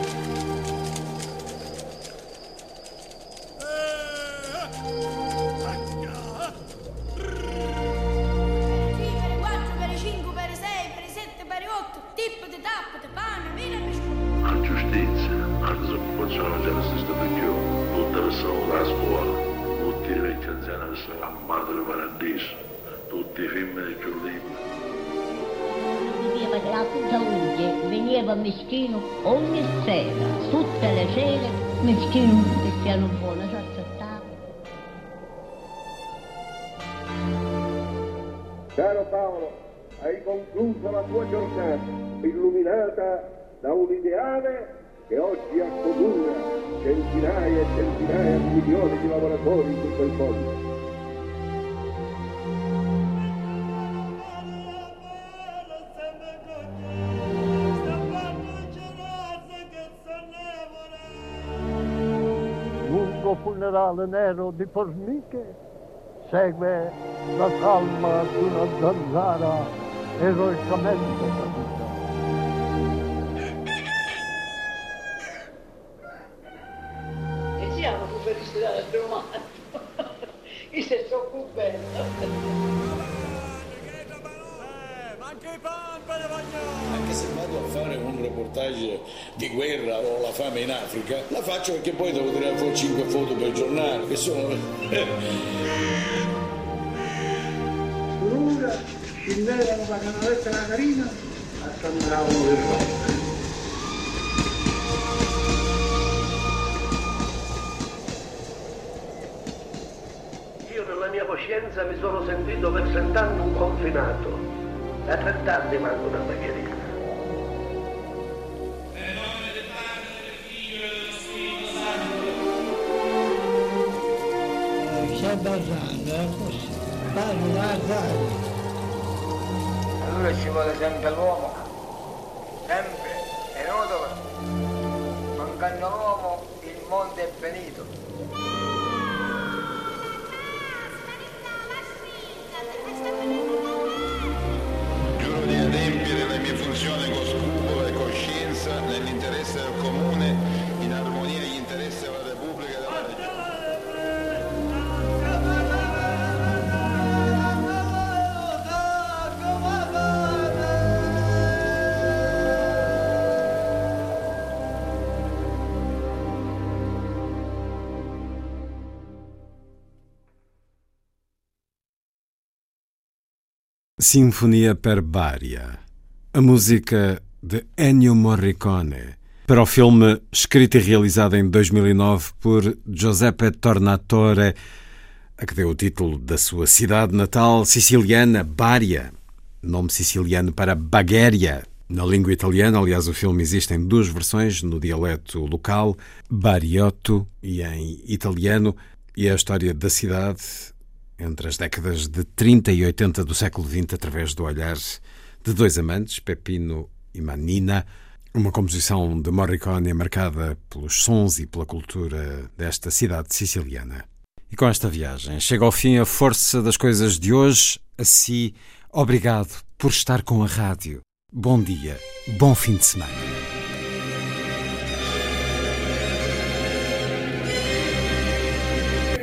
Caro Paolo, hai concluso la tua giornata illuminata da un ideale che oggi accomuna centinaia e centinaia di milioni di lavoratori in tutto il mondo. lungo funerale nero di formiche segue la salma di una zanzara eroicamente caduta. Reportage di guerra o la fame in Africa, la faccio perché poi devo tirare fuori 5 foto per il giornale, che sono... L'una scendevano la canaletta della carina, assembravano del rosso. Io nella mia coscienza mi sono sentito per trent'anni un confinato. Da trent'anni manco una bagherina. Allora ci vuole sempre l'uomo, sempre, è inutile. Mancando l'uomo il mondo è finito. Sinfonia per Baria, a música de Ennio Morricone, para o filme escrito e realizado em 2009 por Giuseppe Tornatore, a que deu o título da sua cidade natal siciliana, Baria, nome siciliano para Bagheria. Na língua italiana, aliás, o filme existe em duas versões, no dialeto local, Bariotto, e em italiano, e é a história da cidade entre as décadas de 30 e 80 do século XX, através do olhar de dois amantes, Peppino e Manina, uma composição de Morricone marcada pelos sons e pela cultura desta cidade siciliana. E com esta viagem chega ao fim a força das coisas de hoje. A si, obrigado por estar com a rádio. Bom dia, bom fim de semana.